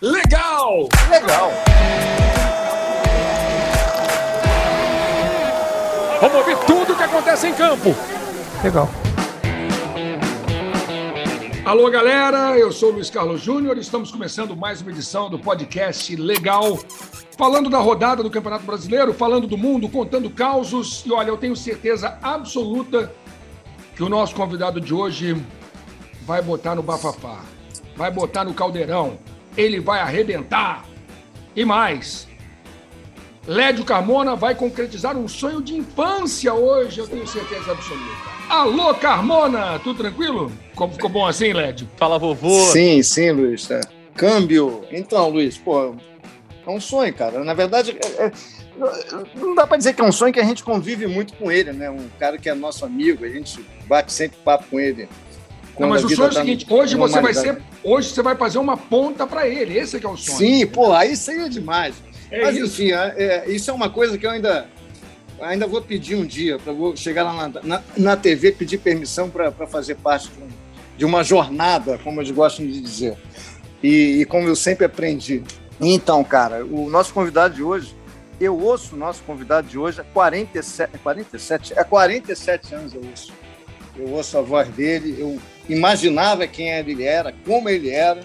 legal! Legal! Vamos ouvir tudo o que acontece em campo. Legal. Alô, galera, eu sou o Luiz Carlos Júnior e estamos começando mais uma edição do podcast Legal, falando da rodada do Campeonato Brasileiro, falando do mundo, contando causos. E olha, eu tenho certeza absoluta que o nosso convidado de hoje vai botar no bafafá, vai botar no caldeirão, ele vai arrebentar. E mais, Lédio Carmona vai concretizar um sonho de infância hoje, eu tenho certeza absoluta. Alô, Carmona, tudo tranquilo? Como ficou bom assim, Lédio? Fala, vovô. Sim, sim, Luiz. Tá. Câmbio. Então, Luiz, pô, é um sonho, cara. Na verdade, é, é, não dá para dizer que é um sonho que a gente convive muito com ele, né? Um cara que é nosso amigo, a gente bate sempre papo com ele. Não, mas o sonho é o tá seguinte, hoje você vai ser, hoje você vai fazer uma ponta para ele, esse é que é o sonho. Sim, pô, aí seria demais. É mas isso. enfim, é, é, isso é uma coisa que eu ainda ainda vou pedir um dia, para vou chegar lá na, na, na TV, pedir permissão para fazer parte de, um, de, uma jornada, como eles gostam de dizer. E, e, como eu sempre aprendi. Então, cara, o nosso convidado de hoje, eu ouço o nosso convidado de hoje há 47, 47, é 47 anos eu ouço. Eu ouço a voz dele, eu imaginava quem ele era, como ele era,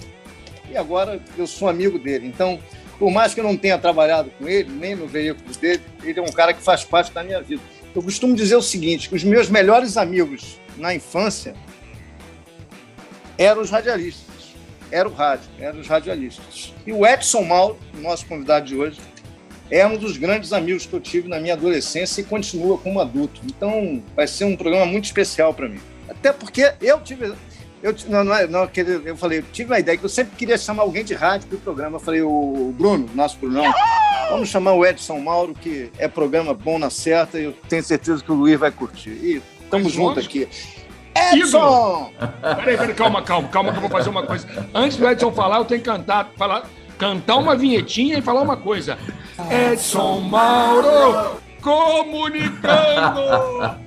e agora eu sou amigo dele. Então, por mais que eu não tenha trabalhado com ele, nem no veículo dele, ele é um cara que faz parte da minha vida. Eu costumo dizer o seguinte, os meus melhores amigos na infância eram os radialistas. Era o rádio, eram os radialistas. E o Edson Mauro, nosso convidado de hoje, é um dos grandes amigos que eu tive na minha adolescência e continua como adulto. Então, vai ser um programa muito especial para mim. Até porque eu tive eu, não, não, é, não, eu falei, eu tive uma ideia que eu sempre queria chamar alguém de rádio para o programa. Eu falei, o Bruno, nosso Brunão, vamos chamar o Edson Mauro, que é programa bom na certa, e eu tenho certeza que o Luiz vai curtir. E estamos juntos aqui. Edson! Peraí, peraí, calma, calma, calma, que eu vou fazer uma coisa. Antes do Edson falar, eu tenho que cantar, falar, cantar uma vinhetinha e falar uma coisa. Edson Mauro! Comunicando!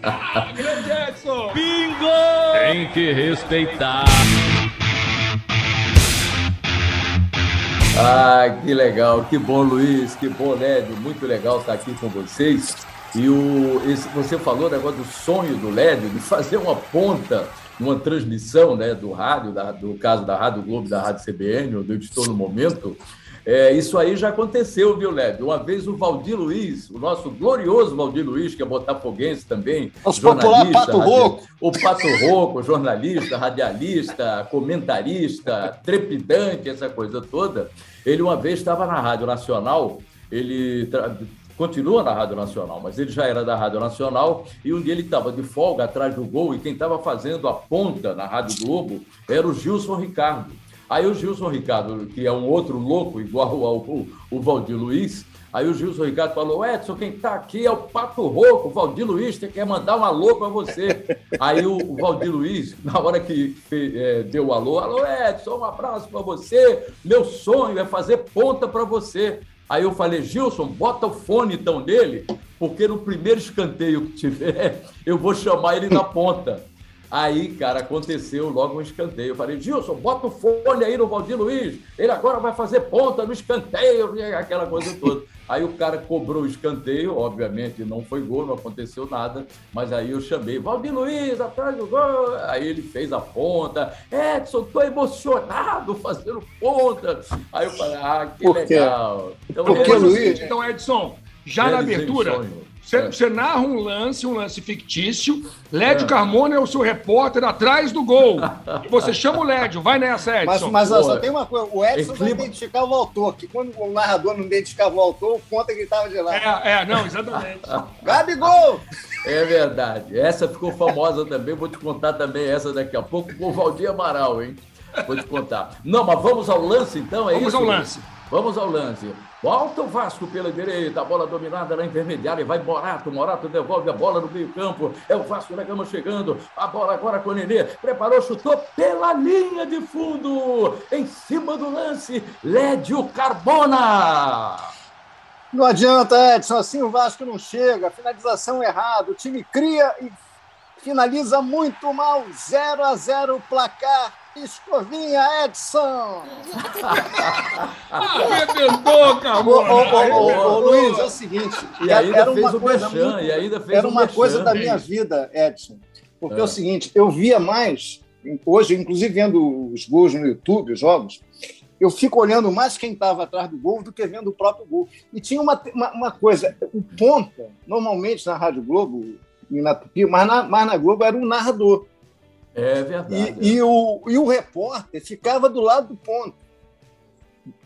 ah, grande Edson! Bingo! Tem que respeitar. Ah, que legal, que bom, Luiz, que bom, Lédio, muito legal estar aqui com vocês. E o, esse, você falou o negócio do sonho do Lédio de fazer uma ponta, uma transmissão né, do rádio, da, do caso da Rádio Globo, da Rádio CBN, onde eu estou no momento. É, isso aí já aconteceu, viu, Led? Uma vez o Valdir Luiz, o nosso glorioso Valdir Luiz, que é botafoguense também, Os jornalista, Pato Roco. o Pato Roco, jornalista, radialista, comentarista, trepidante, essa coisa toda. Ele uma vez estava na Rádio Nacional, ele continua na Rádio Nacional, mas ele já era da Rádio Nacional e um dia ele estava de folga atrás do gol e quem estava fazendo a ponta na Rádio Globo era o Gilson Ricardo. Aí o Gilson Ricardo, que é um outro louco, igual ao, o Valdir Luiz, aí o Gilson Ricardo falou: Edson, quem está aqui é o Pato Rouco, o Valdir Luiz tem quer mandar um alô para você. aí o, o, Valdir Luiz, na hora que é, deu o alô, alô, Edson, um abraço para você, meu sonho é fazer ponta para você. Aí eu falei, Gilson, bota o fone então dele, porque no primeiro escanteio que tiver, eu vou chamar ele na ponta. Aí, cara, aconteceu logo um escanteio. Eu falei, Gilson, bota o fone aí no Valdir Luiz, ele agora vai fazer ponta no escanteio, aquela coisa toda. Aí o cara cobrou o escanteio, obviamente não foi gol, não aconteceu nada, mas aí eu chamei, Valdir Luiz, atrás do gol. Aí ele fez a ponta, Edson, tô emocionado fazendo ponta. Aí eu falei, ah, que legal. Então, Porque, Luiz? Então, Edson, já na abertura. Você, é. você, narra um lance, um lance fictício. Lédio é. Carmona é o seu repórter atrás do gol. e você chama o Lédio, vai nessa, Edson. Mas, mas só tem uma coisa: o Edson vai identificar o autor, que quando o narrador não identificava o autor, o ponta gritava de lá. É, é, não, exatamente. Gabigol! É verdade. Essa ficou famosa também. Vou te contar também essa daqui a pouco com o Valdir Amaral, hein? Vou te contar. Não, mas vamos ao lance então, é vamos isso? Vamos ao lance. Vamos ao lance. Volta o Vasco pela direita, a bola dominada na intermediária, vai Morato, Morato devolve a bola no meio campo, é o Vasco da Gama chegando, a bola agora com o Nenê, preparou, chutou pela linha de fundo, em cima do lance, Lédio Carbona. Não adianta, Edson, assim o Vasco não chega, finalização errada, o time cria e finaliza muito mal, 0 a 0 placar Escovinha, Edson! Arrebentou, Carmona! Ô, Luiz, é o seguinte. E ainda era fez uma o coisa merchan, muito- e ainda fez Era uma merchan. coisa da minha vida, Edson. Porque é. É. o seguinte, eu via mais, hoje, inclusive vendo os gols no YouTube, os jogos, eu fico olhando mais quem estava atrás do gol do que vendo o próprio gol. E tinha uma, uma, uma coisa, o ponta, normalmente na Rádio Globo e na Tupi, mas na, mas na Globo era um narrador. É verdade. E, e o, e o repórter ficava do lado do ponto.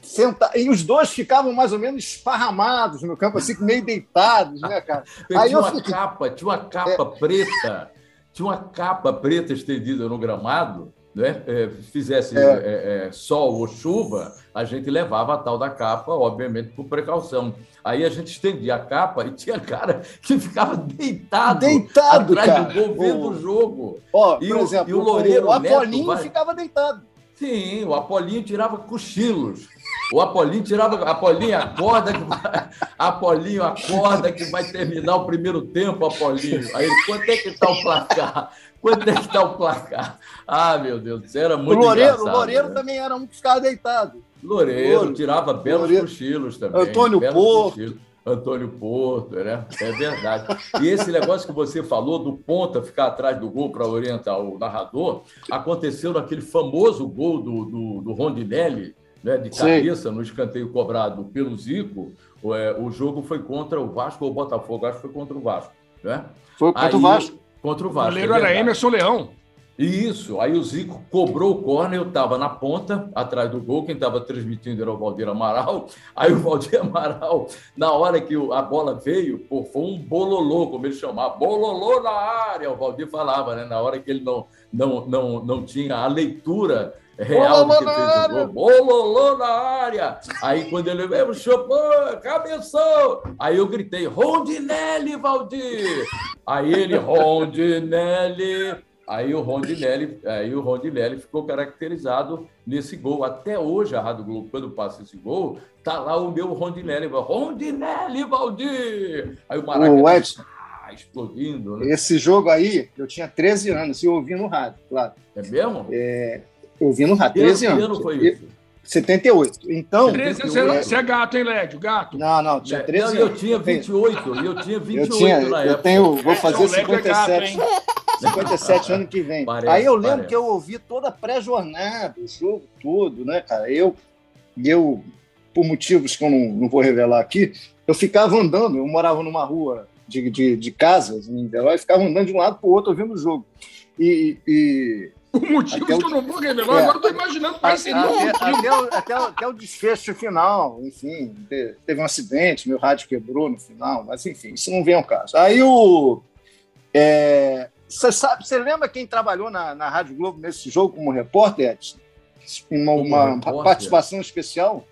Senta, e os dois ficavam mais ou menos esparramados no campo, assim, meio deitados, né, cara? Aí tinha eu uma fiquei- capa, tinha uma capa preta, tinha uma capa preta estendida no gramado, né? É, fizesse É. é, é, sol ou chuva, a gente levava a tal da capa, obviamente, por precaução. Aí a gente estendia a capa e tinha cara que ficava deitado, Deitado, atrás cara. do gol, vendo O- jogo. Ó, E por o- exemplo, e o Loureiro o Apolinho vai- ficava deitado. Sim, o Apolinho tirava cochilos. O Apolinho tirava. Apolinho, acorda que vai. Apolinho, acorda que vai terminar o primeiro tempo, Apolinho. Aí quanto é que está o placar? Quanto é que está o placar? Ah, meu Deus, isso era O muito Loureiro, o engraçado, Loureiro né? também era um que ficava deitado. Loureiro Louro- tirava belos Loureiro- cochilos também. Antônio Porto. cochilos. Antônio Porto, né? É verdade. E esse negócio que você falou do ponta ficar atrás do gol para orientar o narrador, aconteceu naquele famoso gol do, do, do Rondinelli, né, de cabeça, no escanteio cobrado pelo Zico. O, é, o jogo foi contra o Vasco ou o Botafogo, acho que foi contra o Vasco. Né? Foi contra Aí o Vasco. Contra o O Vasco. goleiro é era. Emerson Leão. Isso, aí o Zico cobrou o córner, eu estava na ponta, atrás do gol, quem estava transmitindo era o Valdir Amaral. Aí o Valdir Amaral, na hora que a bola veio, pô, foi um bololô, como ele chamava, bololô na área, o Valdir falava, né? Na hora que ele não, não, não, não tinha a leitura real do Bololô que na fez área. o gol. Bololô na área! Aí quando ele veio, chupou, cabeçou! Aí eu gritei, Rondinelli, Valdir! Aí ele, Rondinelli. Aí o Rondinelli, aí o Rondinelli ficou caracterizado nesse gol. Até hoje, a Rádio Globo, quando passa esse gol, tá lá o meu Rondinelli. Rondinelli, Valdir! Aí o O Maracanã Edson, ah, explodindo, né? esse jogo aí, eu tinha 13 anos e eu ouvi no rádio, claro. É mesmo? Eu ouvi no rádio, Que 13 ano- que anos. ano foi E- isso? 78. Então, 13, eu- você, você é gato, hein, Lédio? Gato. não, não, tinha 13 Não, eu anos. tinha tenho- 28, e eu tinha 28 Eu, tinha, na eu época. tenho, vou fazer Então, o Lédio é gato, 57, hein? 57 ano que vem. Parece, Aí eu lembro parece. que eu ouvi toda a pré-jornada, o jogo todo, né, cara? Eu, e eu, por motivos que eu não, não vou revelar aqui, eu ficava andando, eu morava numa rua de, de, de casas em Niterói, ficava andando de um lado para o outro ouvindo o jogo. E, e Por motivos Até o- que eu não vou revelar, É. agora eu tô imaginando quais seriam até, até o, até, até o desfecho final, enfim, te- teve um acidente, meu rádio quebrou no final, mas enfim, isso não vem ao caso. Aí o. é, Você sabe, você lembra quem trabalhou na, na Rádio Globo nesse jogo como repórter, Edson? Uma, uma repórter? participação especial?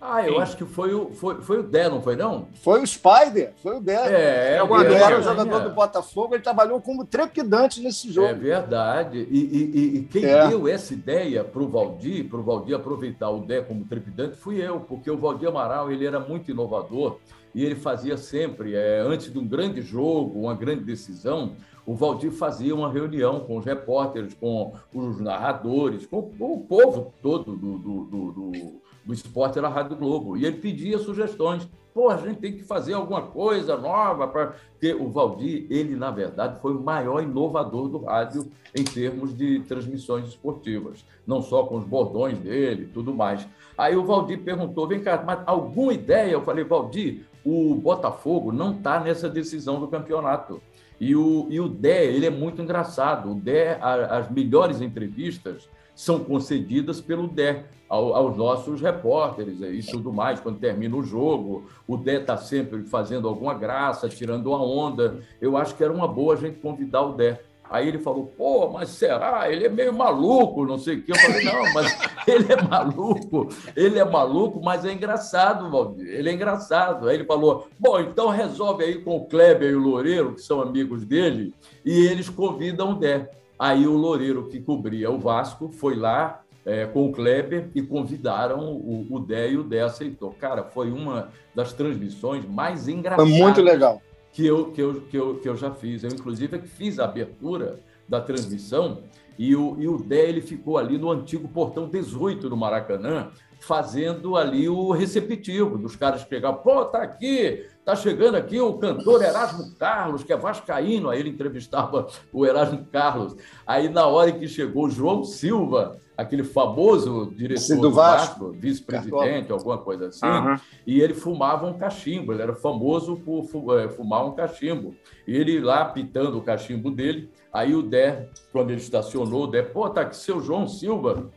Ah, eu Sim. acho que foi o, foi, foi o Dé, não foi não? Foi o Spider, foi o Dé. É, É o era o jogador do Botafogo, ele trabalhou como trepidante nesse jogo. É verdade. E, e- e- quem É. deu essa ideia para o Valdir, para o Valdir aproveitar o Dé como trepidante, fui eu, porque o Valdir Amaral ele era muito inovador e ele fazia sempre, é, antes de um grande jogo, uma grande decisão, o Valdir fazia uma reunião com os repórteres, com os narradores, com o povo todo do, do, do, do, do esporte da Rádio Globo. E ele pedia sugestões. Pô, a gente tem que fazer alguma coisa nova para porque o Valdir, ele, na verdade, foi o maior inovador do rádio em termos de transmissões esportivas, não só com os bordões dele tudo mais. Aí o Valdir perguntou: vem cá, mas alguma ideia? Eu falei, Valdir, o Botafogo não está nessa decisão do campeonato. E o, e o Dé, ele é muito engraçado. O Dé, a- as melhores entrevistas são concedidas pelo Dé ao- aos nossos repórteres e tudo mais. Quando termina o jogo, o Dé está sempre fazendo alguma graça, tirando uma onda. Eu acho que era uma boa a gente convidar o Dé. Aí ele falou, pô, mas será? Ele é meio maluco, não sei o quê. Eu falei, não, mas ele é maluco, ele é maluco, mas é engraçado, Valdir, ele é engraçado. Aí ele falou, bom, então resolve aí com o Kleber e o Loureiro, que são amigos dele, e eles convidam o Dé. Aí o Loureiro, que cobria o Vasco, foi lá é, com o Kleber e convidaram o, o Dé e o Dé aceitou. Cara, foi uma das transmissões mais Foi engraçadas muito legal. que eu, que eu, que eu, que eu já fiz. Eu, inclusive, é que fiz a abertura da transmissão E o, e o Dé ele ficou ali no antigo portão 18 do Maracanã, fazendo ali o receptivo dos caras chegavam, pô, tá aqui, tá chegando aqui o cantor Erasmo Carlos, que é vascaíno, aí ele entrevistava o Erasmo Carlos. Aí na hora que chegou o João Silva, aquele famoso diretor do, do Vasco, Vasco vice-presidente, alguma coisa assim, uhum. e ele fumava um cachimbo, ele era famoso por eh, fumar um cachimbo. E ele lá pitando o cachimbo dele, aí o Dé, quando ele estacionou, o Dé, pô, tá aqui seu João Silva.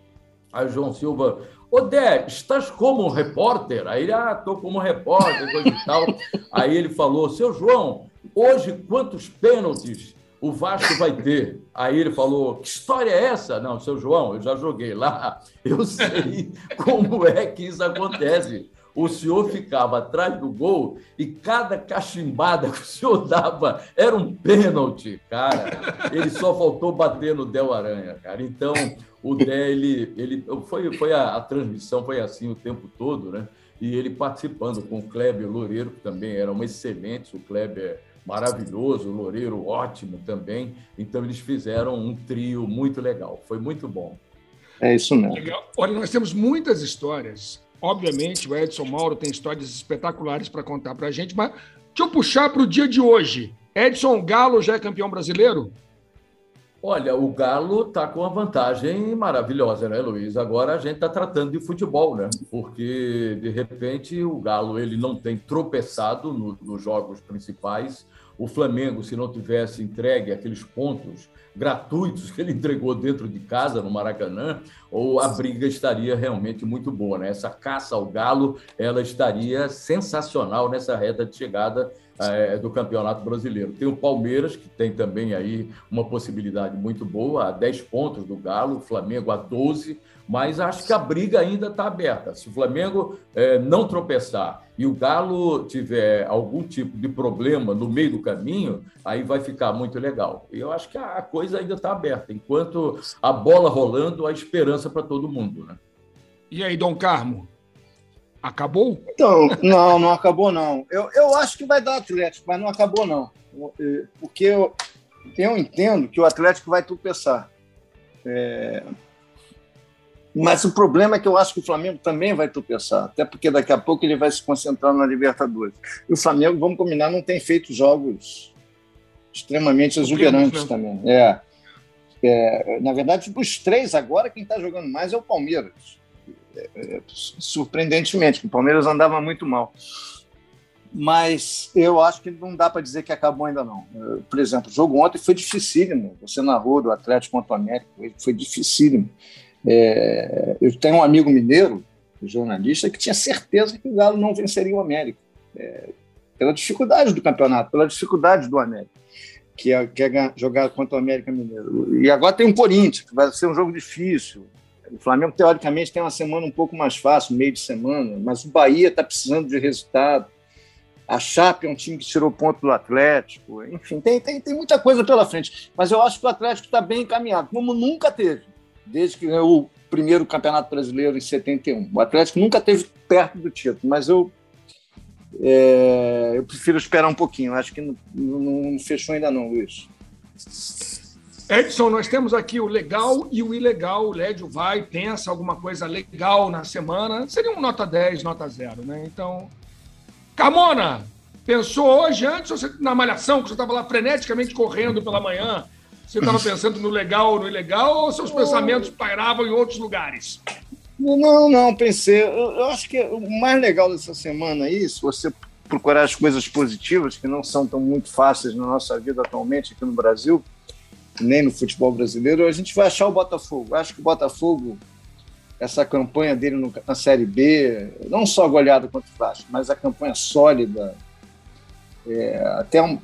Aí o João Silva, Ô, Dé, estás como repórter? Aí ele, ah, estou como repórter, coisa e tal. Aí ele falou, seu João, hoje quantos pênaltis o Vasco vai ter? Aí ele falou, que história é essa? Não, seu João, eu já joguei lá, eu sei como é que isso acontece o senhor ficava atrás do gol e cada cachimbada que o senhor dava era um pênalti, cara. Ele só faltou bater no Del Aranha, cara. Então, o Dé, ele, ele foi, foi a, a, transmissão foi assim o tempo todo, né? E ele participando com o Kleber Loureiro, que também eram excelentes, o Kleber maravilhoso, o Loureiro ótimo também. Então, eles fizeram um trio muito legal, foi muito bom. É isso mesmo. Legal. Olha, nós temos muitas histórias Obviamente, o Edson Mauro tem histórias espetaculares para contar para a gente, mas deixa eu puxar para o dia de hoje. Edson Galo já é campeão brasileiro? Olha, o Galo está com uma vantagem maravilhosa, né, Luiz? Agora a gente está tratando de futebol, né? Porque, de repente, o Galo ele não tem tropeçado no, nos jogos principais. O Flamengo, se não tivesse entregue aqueles pontos gratuitos que ele entregou dentro de casa, no Maracanã, ou a briga estaria realmente muito boa. Né? Essa caça ao galo ela estaria sensacional nessa reta de chegada é, do Campeonato Brasileiro. Tem o Palmeiras, que tem também aí uma possibilidade muito boa, a 10 pontos do Galo, o Flamengo a 12, mas acho que a briga ainda está aberta. Se o Flamengo é, não tropeçar e o Galo tiver algum tipo de problema no meio do caminho, aí vai ficar muito legal. E eu acho que a coisa ainda está aberta. Enquanto a bola rolando, a esperança para todo mundo. Né? E aí, Dom Carmo? Acabou? Então, não, não acabou, não. Eu, eu acho que vai dar Atlético, mas não acabou, não. Porque eu, eu entendo que o Atlético vai tropeçar. É... Mas o problema é que eu acho que o Flamengo também vai tropeçar, até porque daqui a pouco ele vai se concentrar na Libertadores. E o Flamengo, vamos combinar, não tem feito jogos extremamente exuberantes também. É. é. na verdade, dos três agora, quem está jogando mais é o Palmeiras surpreendentemente, o Palmeiras andava muito mal. Mas eu acho que não dá para dizer que acabou ainda não. Por exemplo, o jogo ontem foi dificílimo. Você narrou do Atlético contra o América, foi dificílimo. É, eu tenho um amigo mineiro, jornalista, que tinha certeza que o Galo não venceria o América. É, pela dificuldade do campeonato, pela dificuldade do América, que é, que é jogar contra o América Mineiro. E agora tem um Corinthians, que vai ser um jogo difícil. O Flamengo, teoricamente, tem uma semana um pouco mais fácil, meio de semana, mas o Bahia está precisando de resultado. A Chape é um time que tirou ponto do Atlético. Enfim, tem, tem, tem muita coisa pela frente. Mas eu acho que o Atlético está bem encaminhado, como nunca teve, desde que ganhou o primeiro Campeonato Brasileiro em 71. O Atlético nunca teve perto do título, mas eu, é, eu prefiro esperar um pouquinho. Acho que não, não fechou ainda não, Luiz. Edson, nós temos aqui o legal e o ilegal. O Lédio vai, pensa alguma coisa legal na semana. Seria um nota 10, nota 0, né? Então. Carmona, pensou hoje, antes, você, na malhação, que você estava lá freneticamente correndo pela manhã, você estava pensando no legal ou no ilegal, ou seus pensamentos pairavam em outros lugares? Não, não, pensei. Eu, eu acho que o mais legal dessa semana aí, se você procurar as coisas positivas, que não são tão muito fáceis na nossa vida atualmente aqui no Brasil, nem no futebol brasileiro, a gente vai achar o Botafogo. Acho que o Botafogo, essa campanha dele no, na Série B, não só goleada contra o Vasco, mas a campanha sólida, é, até um,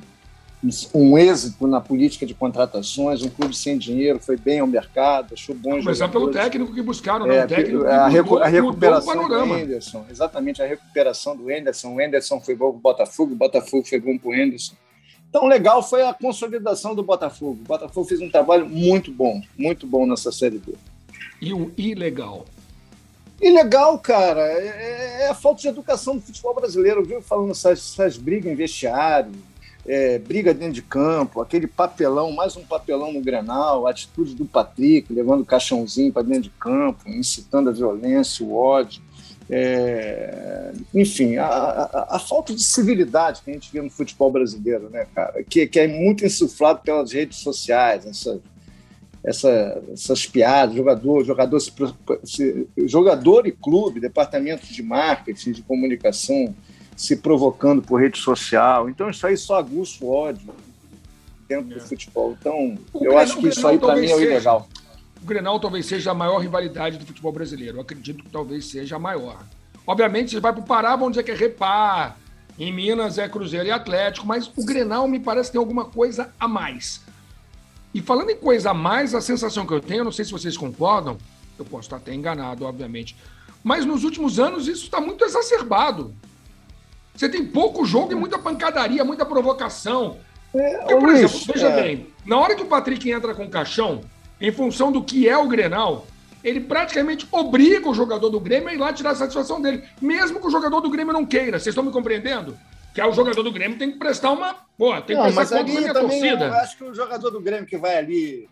um êxito na política de contratações, um clube sem dinheiro, foi bem ao mercado, achou bom. Começar pelo técnico que buscaram, né? É, o técnico a, recu a recuperação do Anderson, exatamente, a recuperação do Anderson. O Anderson foi bom para o Botafogo, o Botafogo foi bom para o Anderson. Então, legal foi a consolidação do Botafogo. O Botafogo fez um trabalho muito bom, muito bom nessa Série B. E o ilegal? Ilegal, cara, é, é a falta de educação do futebol brasileiro, viu? Falando essas, essas brigas em vestiário. É, briga dentro de campo, aquele papelão, mais um papelão no Grenal, a atitude do Patrick, levando o caixãozinho para dentro de campo, incitando a violência, o ódio. É, enfim, a, a, a, falta de civilidade que a gente vê no futebol brasileiro, né, cara? Que, que é muito insuflado pelas redes sociais, essa, essa, essas piadas, jogador, jogador, jogador e clube, departamento de marketing, de comunicação se provocando por rede social. Então, isso aí só aguça o ódio dentro é. do futebol. Então, o eu Grenal, acho que isso aí, para mim, é o ilegal. O Grenal talvez seja a maior rivalidade do futebol brasileiro. Eu acredito que talvez seja a maior. Obviamente, você vai para o Pará, vão dizer que é Repar. Em Minas é Cruzeiro e Atlético, mas o Grenal me parece ter alguma coisa a mais. E falando em coisa a mais, a sensação que eu tenho, eu não sei se vocês concordam, eu posso estar até enganado, obviamente, mas nos últimos anos isso está muito exacerbado. Você tem pouco jogo e muita pancadaria, muita provocação. É, Porque, por exemplo, veja é... bem, na hora que o Patrick entra com o caixão, em função do que é o Grenal, ele praticamente obriga o jogador do Grêmio a ir lá tirar a satisfação dele, mesmo que o jogador do Grêmio não queira. Vocês estão me compreendendo? Que é o jogador do Grêmio tem que prestar uma. Pô, tem que não, prestar conta da minha torcida. Eu acho que o jogador do Grêmio que vai ali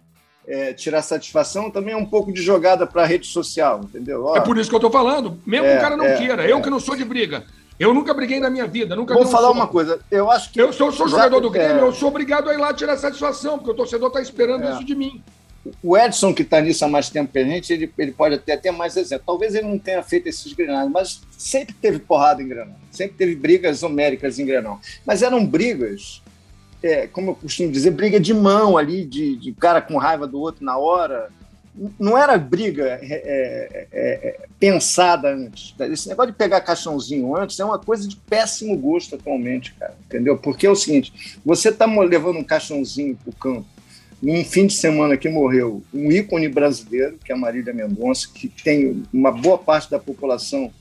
é, tirar satisfação também é um pouco de jogada para a rede social, entendeu? Ó, é por isso que eu estou falando. Mesmo é, o cara não é, queira, eu é. que não sou de briga. Eu nunca briguei na minha vida, nunca Vou falar uma coisa, eu acho que. Eu sou, sou jogador do Grêmio, é. eu sou obrigado a ir lá tirar satisfação, porque o torcedor está esperando é. isso de mim. O Edson, que está nisso há mais tempo que a gente, ele, ele pode até ter mais exemplo. Talvez ele não tenha feito esses granados, mas sempre teve porrada em granal. Sempre teve brigas homéricas em granal. Mas eram brigas, é, como eu costumo dizer, briga de mão ali, de, de cara com raiva do outro na hora não era briga é, é, é, pensada antes. Esse negócio de pegar caixãozinho antes é uma coisa de péssimo gosto atualmente, cara. Entendeu? Porque é o seguinte: você está levando um caixãozinho para o campo num fim de semana que morreu um ícone brasileiro, que é a Marília Mendonça, que tem uma boa parte da população,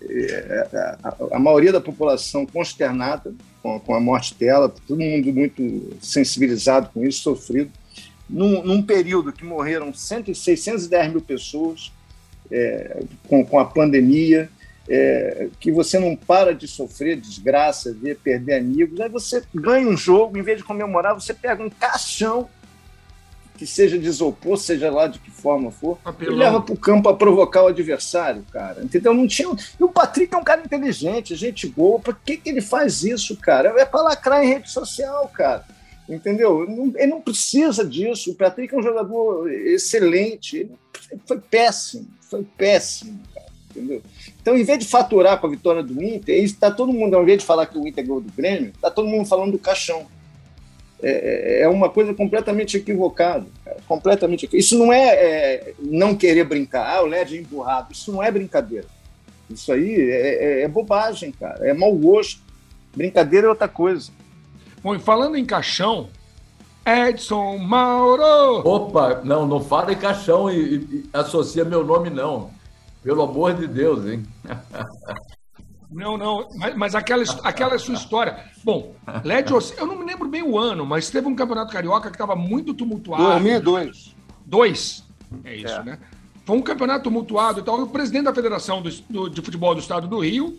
é, a, maioria da população consternada com a morte dela, todo mundo muito sensibilizado com isso, sofrido num, num período que morreram 100, 610 mil pessoas é, com, com a pandemia, é, que você não para de sofrer desgraça, ver perder amigos, aí você ganha um jogo, em vez de comemorar, você pega um caixão que seja de isopor, seja lá de que forma for, e leva para o campo para provocar o adversário, cara. Entendeu? Não tinha. E o Patrick é um cara inteligente, gente boa. Para que, que ele faz isso, cara? É para lacrar em rede social, cara. Entendeu? Ele não precisa disso. O Patrick é um jogador excelente. Ele foi péssimo, foi péssimo, cara, entendeu? Então, em vez de faturar com a vitória do Inter, está todo mundo, ao invés de falar que o Inter ganhou do Grêmio, está todo mundo falando do caixão. É, é, é uma coisa completamente equivocada. Cara, completamente Isso não é, é, não querer brincar. Ah, o LED é emburrado. Isso não é brincadeira. Isso aí é, é, é bobagem, cara. É mau gosto. Brincadeira é outra coisa. Bom, e falando em caixão, Edson Mauro! Opa, não, não fala em caixão e, e associa meu nome, não. Pelo amor de Deus, hein? Não, não, mas, mas, aquela, aquela é sua história. Bom, LED, eu não me lembro bem o ano, mas teve um campeonato carioca que estava muito tumultuado. 2002. Dois, é isso, é. né? Foi um campeonato tumultuado e tal. O presidente da Federação do, do, de Futebol do Estado do Rio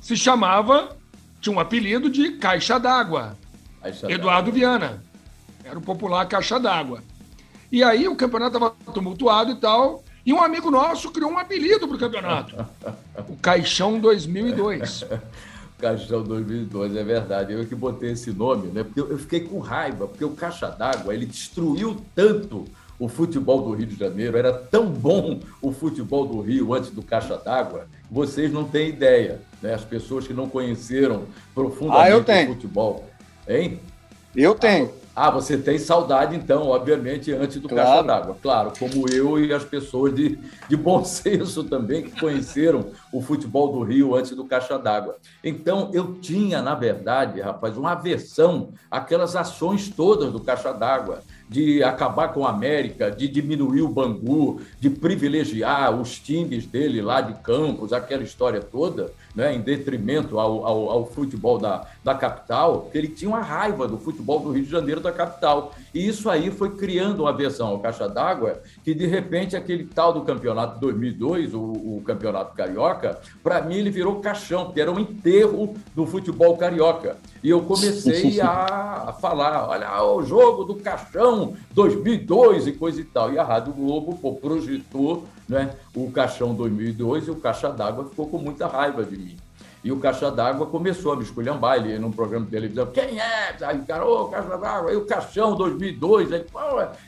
se chamava tinha um apelido de Caixa d'Água. Eduardo Viana. Era o popular Caixa d'Água. E aí o campeonato estava tumultuado e tal. E um amigo nosso criou um apelido para o campeonato. o Caixão 2002. Caixão 2002, é verdade. Eu que botei esse nome, né? Porque eu fiquei com raiva, porque o Caixa d'Água, ele destruiu tanto o futebol do Rio de Janeiro, era tão bom o futebol do Rio antes do Caixa d'Água, vocês não têm ideia, né? As pessoas que não conheceram profundamente ah, o futebol. Hein? Eu tenho. Ah, você tem saudade, então, obviamente, antes do claro. Caixa d'Água. Claro, como eu e as pessoas de, de bom senso também, que conheceram o futebol do Rio antes do Caixa d'Água. Então, eu tinha, na verdade, rapaz, uma aversão àquelas ações todas do Caixa d'Água de acabar com a América, de diminuir o Bangu, de privilegiar os times dele lá de Campos, aquela história toda, né, em detrimento ao, ao, ao futebol da, da capital, que ele tinha uma raiva do futebol do Rio de Janeiro da capital. E isso aí foi criando uma versão ao caixa d'água que, de repente, aquele tal do campeonato 2002, o, o campeonato carioca, para mim ele virou caixão, porque era um enterro do futebol carioca. E eu comecei a, falar, olha, o jogo do caixão 2002 e coisa e tal. E a Rádio Globo pô, projetou né, o caixão 2002 e o caixa d'água ficou com muita raiva de mim. E o Caixa d'Água começou a me esculhambar, ele num programa de televisão, quem é? Aí o cara, ô, oh, Caixa d'Água, aí o Caixão 2002, aí,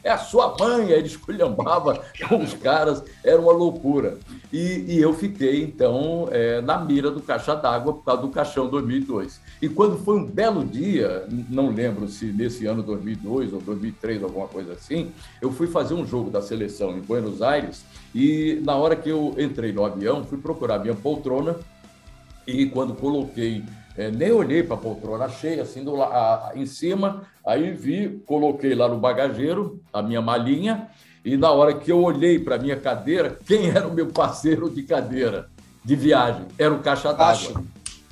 é a sua mãe, aí ele esculhambava com os caras, era uma loucura. E, e eu fiquei, então, é, na mira do Caixa d'Água por causa do Caixão 2002. E quando foi um belo dia, não lembro se nesse ano 2002 ou 2003, alguma coisa assim, eu fui fazer um jogo da seleção em Buenos Aires e na hora que eu entrei no avião, fui procurar minha poltrona e quando coloquei, é, nem olhei para a poltrona, achei assim do, a, em cima, aí vi, coloquei lá no bagageiro a minha malinha, e na hora que eu olhei para a minha cadeira, quem era o meu parceiro de cadeira de viagem? Era o caixa d'água.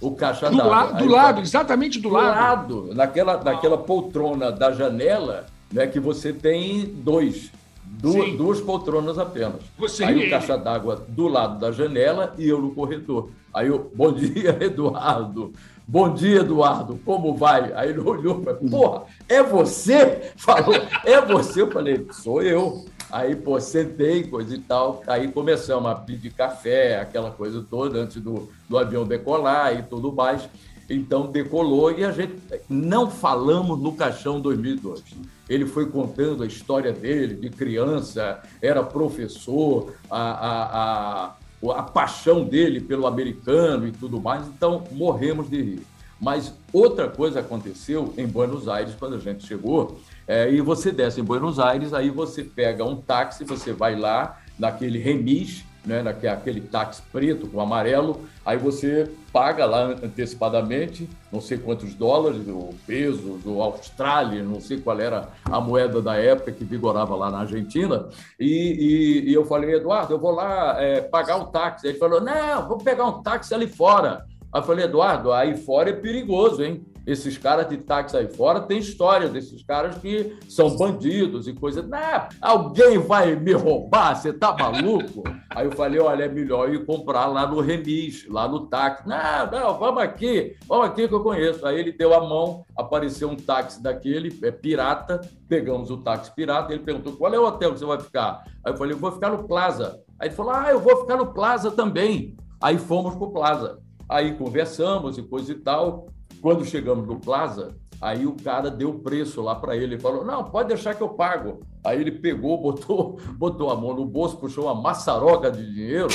O caixa d'água. La, do lado, exatamente do, do lado. lado. Naquela, naquela poltrona da janela, né, que você tem dois. Duas, duas, poltronas apenas. Você Aí o caixa d'água do lado da janela e eu no corredor. Aí eu, bom dia, Eduardo. Bom dia, Eduardo. Como vai? Aí ele olhou para porra, é você? Falou, é você? Eu falei, sou eu. Aí, pô, sentei, coisa e tal. Aí começamos a pedir café, aquela coisa toda, antes do, do avião decolar e tudo mais. Então, decolou e a gente não falamos no Caixão 2002. Ele foi contando a história dele, de criança, era professor, a, a, a a paixão dele pelo americano e tudo mais, então morremos de rir. Mas outra coisa aconteceu em Buenos Aires quando a gente chegou, é, e você desce em Buenos Aires, aí você pega um táxi, você vai lá naquele remis, né, naquele táxi preto com amarelo, aí você paga lá antecipadamente, não sei quantos dólares, ou pesos, ou Austrália, não sei qual era a moeda da época que vigorava lá na Argentina, e, e, e eu falei, Eduardo, eu vou lá é, pagar um táxi. Ele falou, não, vou pegar um táxi ali fora. Aí eu falei, Eduardo, aí fora é perigoso, hein? Esses caras de táxi aí fora tem história desses caras que são bandidos e coisa. Não, alguém vai me roubar? Você tá maluco? Aí eu falei: olha, é melhor ir comprar lá no remis, lá no táxi. Não, não, vamos aqui, vamos aqui que eu conheço. Aí ele deu a mão, apareceu um táxi daquele, é pirata. Pegamos o táxi pirata. Ele perguntou: qual é o hotel que você vai ficar? Aí eu falei: eu vou ficar no Plaza. Aí ele falou: ah, eu vou ficar no Plaza também. Aí fomos para o Plaza. Aí conversamos e coisa e tal. Quando chegamos no Plaza, aí o cara deu preço lá para ele e falou: Não, pode deixar que eu pago. Aí ele pegou, botou, botou a mão no bolso, puxou uma maçaroca de dinheiro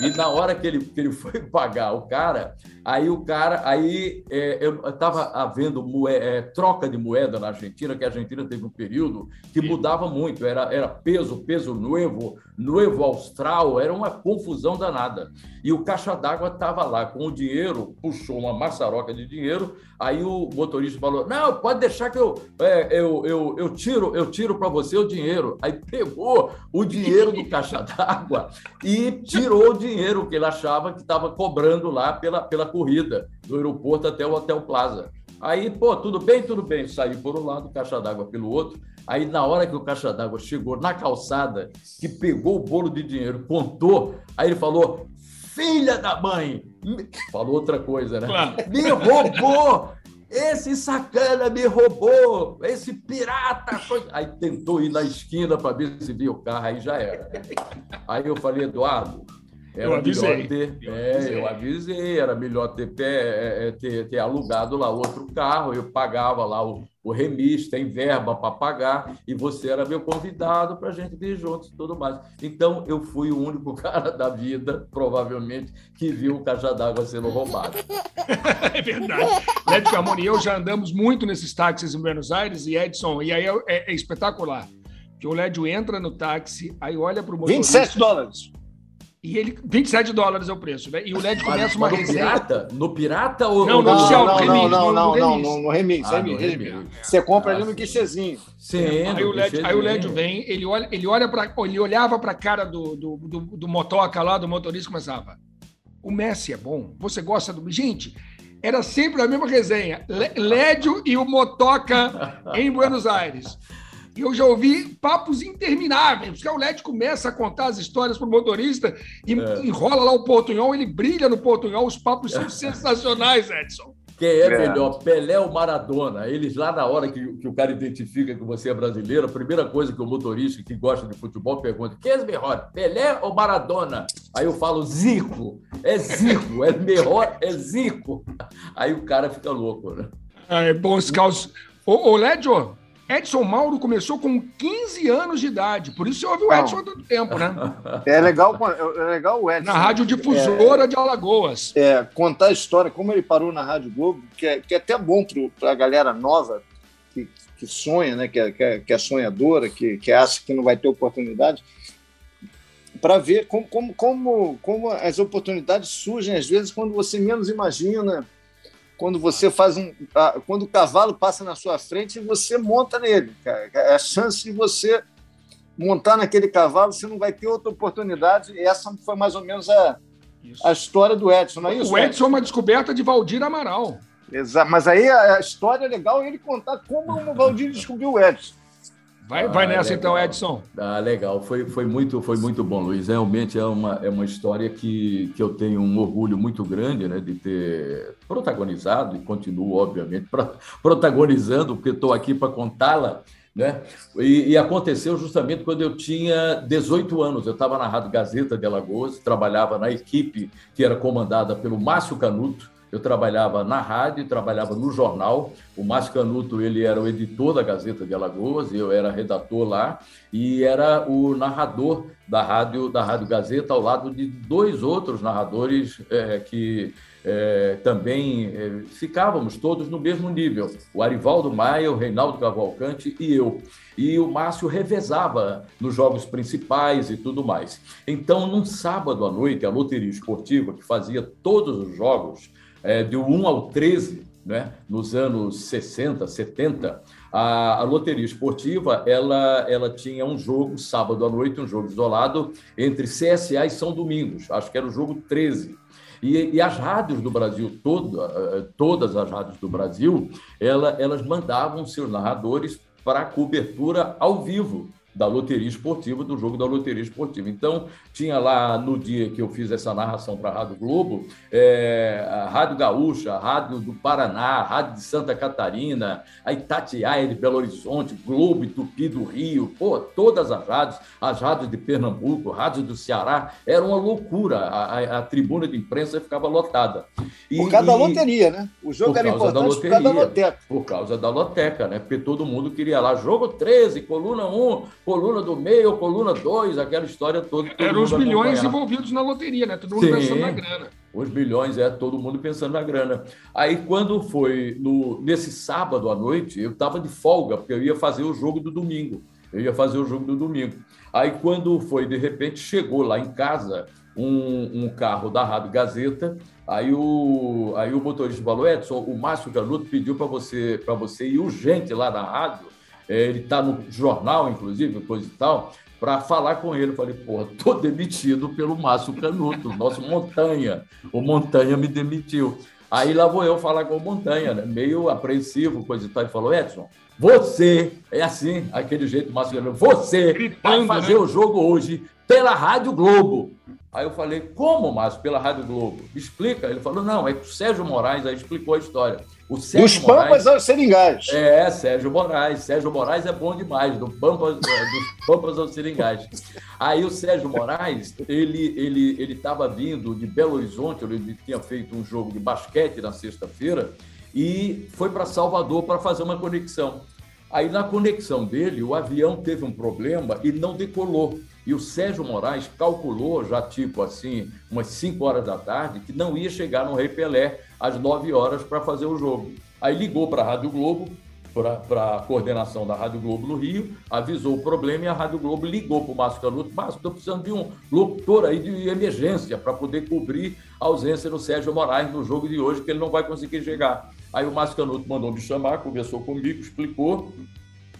e na hora que ele, que ele foi pagar o cara, aí o cara, aí é, eu estava havendo moeda, é, troca de moeda na Argentina, que a Argentina teve um período que mudava muito, era, era peso, peso novo, novo austral, era uma confusão danada. E o caixa d'água estava lá com o dinheiro, puxou uma maçaroca de dinheiro, aí o motorista falou: Não, pode deixar que eu, é, eu, eu, eu tiro, eu tiro para você o dinheiro. Aí pegou o dinheiro do caixa d'água e tirou o dinheiro que ele achava que estava cobrando lá pela, pela corrida do aeroporto até o Hotel Plaza. Aí, pô, tudo bem, tudo bem. Saí por um lado, caixa d'água pelo outro. Aí, na hora que o caixa d'água chegou na calçada, que pegou o bolo de dinheiro, contou, aí ele falou: Filha da mãe! Falou outra coisa, né? Claro. Me roubou! Esse sacana me roubou, esse pirata. Aí tentou ir na esquina para ver se via o carro, aí já era. Aí eu falei, Eduardo, era eu avisei. Ter, eu, é, avisei. eu avisei, era melhor ter, é, é, ter, ter, alugado lá outro carro, eu pagava lá o, o remis, tem verba para pagar, e você era meu convidado para a gente vir juntos e tudo mais. Então, eu fui o único cara da vida, provavelmente, que viu o caixa d'água sendo roubado. é verdade. Lédio Camoni e eu já andamos muito nesses táxis em Buenos Aires, e Edson, e aí é, é, é espetacular. Que o Lédio entra no táxi, aí olha para o motorista... 27 dólares. E ele. 27 dólares é o preço, né? E o LED começa uma. Pirata? No pirata ou não? No oficial, não, não, não, não, não, no, no remix. Ah, remix, remix. Você compra ah, ali no guichezinho. Sim, aí, o LED, aí o LED vem, ele olha, ele olha para, ele olhava para a cara do, do, do, do motoca lá, do motorista e começava. O Messi é bom. Você gosta do. Gente, era sempre a mesma resenha. Lédio e o Motoca em Buenos Aires. E eu já ouvi papos intermináveis, porque o LED começa a contar as histórias para o motorista e é. enrola lá o portunhol, ele brilha no portunhol, os papos são sensacionais, Edson. Quem é, é, melhor, Pelé ou Maradona? Eles lá na hora que, que, o cara identifica que você é brasileiro, a primeira coisa que o motorista que gosta de futebol pergunta: quem é melhor, Pelé ou Maradona? Aí eu falo: Zico, é Zico, é melhor, é Zico. Aí o cara fica louco, né? É, bons casos. Ô, ô Lédio, Edson Mauro começou com 15 anos de idade, por isso você ouve o Edson há tanto tempo, né? É legal, é legal o Edson. Na Rádio Difusora é, de Alagoas. É, contar a história, como ele parou na Rádio Globo, que é, que é até bom para a galera nova que, que sonha, né, que, é, que, é, que é sonhadora, que, que acha que não vai ter oportunidade, para ver como, como, como, como as oportunidades surgem, às vezes, quando você menos imagina quando você faz um. Quando o cavalo passa na sua frente, você monta nele. É a chance de você montar naquele cavalo, você não vai ter outra oportunidade. E essa foi mais ou menos a, a história do Edson, não é isso? O Edson é uma descoberta de Valdir Amaral. Exato. Mas aí a história é legal ele contar como o Valdir descobriu o Edson. Vai, vai ah, nessa então, então, Edson. Ah, legal. Foi, foi, muito, foi muito bom, Luiz. Realmente é uma, é uma história que, que eu tenho um orgulho muito grande né, de ter protagonizado e continuo, obviamente, protagonizando, porque estou aqui para contá-la. Né? E, e, aconteceu justamente quando eu tinha 18 anos. Eu estava na Rádio Gazeta de Alagoas, trabalhava na equipe que era comandada pelo Márcio Canuto, eu trabalhava na rádio, trabalhava no jornal. O Márcio Canuto, ele era o editor da Gazeta de Alagoas, eu era redator lá e era o narrador da rádio da Rádio Gazeta ao lado de dois outros narradores é, que é, também é, ficávamos todos no mesmo nível. O Arivaldo Maia, o Reinaldo Cavalcante e eu. E o Márcio revezava nos jogos principais e tudo mais. Então, num sábado à noite, a loteria esportiva, que fazia todos os jogos, é, de 1 ao 13, né, nos anos 60, 70, a, a, loteria esportiva ela, ela tinha um jogo sábado à noite, um jogo isolado entre CSA e São Domingos, acho que era o jogo 13. E, e as rádios do Brasil, toda, eh, todas as rádios do Brasil, ela, elas mandavam seus narradores para a cobertura ao vivo da loteria esportiva, do jogo da loteria esportiva. Então, tinha lá no dia que eu fiz essa narração para a Rádio Globo, é, a Rádio Gaúcha, a Rádio do Paraná, a Rádio de Santa Catarina, a Itatiaia de Belo Horizonte, Globo Tupi do Rio, pô, todas as rádios, as rádios de Pernambuco, rádios do Ceará, era uma loucura. A, a, a tribuna de imprensa ficava lotada. E, por causa e, da loteria, né? O jogo era importante loteria, por causa da loteca. Por causa da loteca, né? Porque todo mundo queria lá, jogo 13, coluna 1, coluna do meio, coluna 2, aquela história toda. Eram os milhões envolvidos na loteria, né? Todo mundo Sim, pensando na grana. Os bilhões, é, todo mundo pensando na grana. Aí, quando foi no, nesse sábado à noite, eu estava de folga, porque eu ia fazer o jogo do domingo. Eu ia fazer o jogo do domingo. Aí, quando foi, de repente, chegou lá em casa um, um carro da Rádio Gazeta. Aí o, aí o motorista falou: Edson, o Márcio Canuto pediu para você, você ir urgente lá na rádio ele está no jornal, inclusive, coisa e tal, para falar com ele. Eu falei, porra, tô demitido pelo Márcio Canuto, nosso Montanha. O Montanha me demitiu. Aí lá vou eu falar com o Montanha, né? meio apreensivo, coisa e tal. Ele falou, Edson, você, é assim, aquele jeito, Márcio Canuto, você vai fazer né? o jogo hoje pela Rádio Globo. Aí eu falei, como, Márcio, pela Rádio Globo? Explica. Ele falou, não, é que o Sérgio Moraes aí explicou a história. O Sérgio dos Moraes, Pampas aos Seringais. É, Sérgio Moraes. Sérgio Moraes é bom demais, do Pampas, é, dos Pampas aos Seringais. Aí o Sérgio Moraes, ele ele ele estava vindo de Belo Horizonte, ele tinha feito um jogo de basquete na sexta-feira e foi para Salvador para fazer uma conexão. Aí na conexão dele, o avião teve um problema e não decolou. E o Sérgio Moraes calculou, já tipo assim, umas 5 horas da tarde, que não ia chegar no Rei Pelé às 9 horas para fazer o jogo. Aí ligou para a Rádio Globo, para a coordenação da Rádio Globo no Rio, avisou o problema e a Rádio Globo ligou para o Márcio Canuto. Márcio, estou precisando de um locutor aí de emergência para poder cobrir a ausência do Sérgio Moraes no jogo de hoje, que ele não vai conseguir chegar. Aí o Márcio Canuto mandou me chamar, conversou comigo, explicou,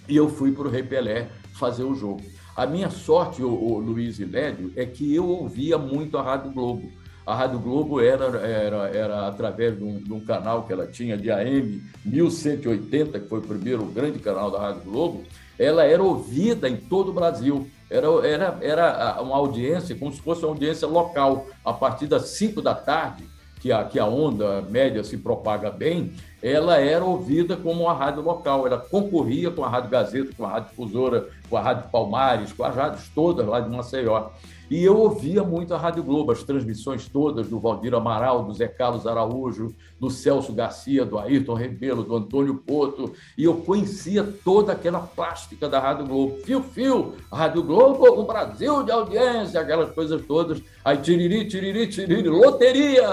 e eu fui para o Rei Pelé fazer o jogo. A minha sorte, o, o Luiz e Lédio, é que eu ouvia muito a Rádio Globo. A Rádio Globo era, era, era através de um, de um, canal que ela tinha de AM 1180, que foi o primeiro grande canal da Rádio Globo, ela era ouvida em todo o Brasil. Era, era, era uma audiência, como se fosse uma audiência local. A partir das 5 da tarde, que a, que a onda média se propaga bem, ela era ouvida como uma rádio local. Ela concorria com a Rádio Gazeta, com a Rádio Difusora, com a Rádio Palmares, com as rádios todas lá de Maceió. E eu ouvia muito a Rádio Globo, as transmissões todas do Valdir Amaral, do Zé Carlos Araújo, do Celso Garcia, do Ayrton Rebelo, do Antônio Poto, e eu conhecia toda aquela plástica da Rádio Globo. Fio, fio, Rádio Globo, um Brasil de audiência, aquelas coisas todas. Aí, tiriri, tiriri, tiriri, loteria!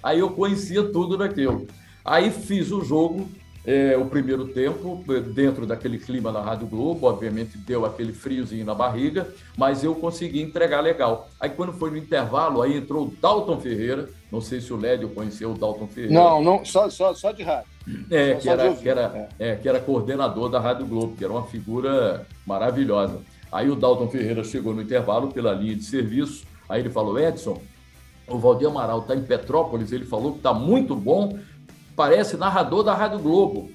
Aí eu conhecia tudo daquilo. Aí fiz o jogo é, o primeiro tempo, dentro daquele clima da Rádio Globo, obviamente deu aquele friozinho na barriga, mas eu consegui entregar legal. Aí quando foi no intervalo, aí entrou o Dalton Ferreira, não sei se o Lédio conheceu o Dalton Ferreira. Não, não, só, só, só de rádio. É, que era, que, era, é. é. que era coordenador da Rádio Globo, que era uma figura maravilhosa. Aí o Dalton Ferreira chegou no intervalo pela linha de serviço, aí ele falou, Edson, o Valdir Amaral está em Petrópolis, ele falou que está muito bom, parece narrador da Rádio Globo.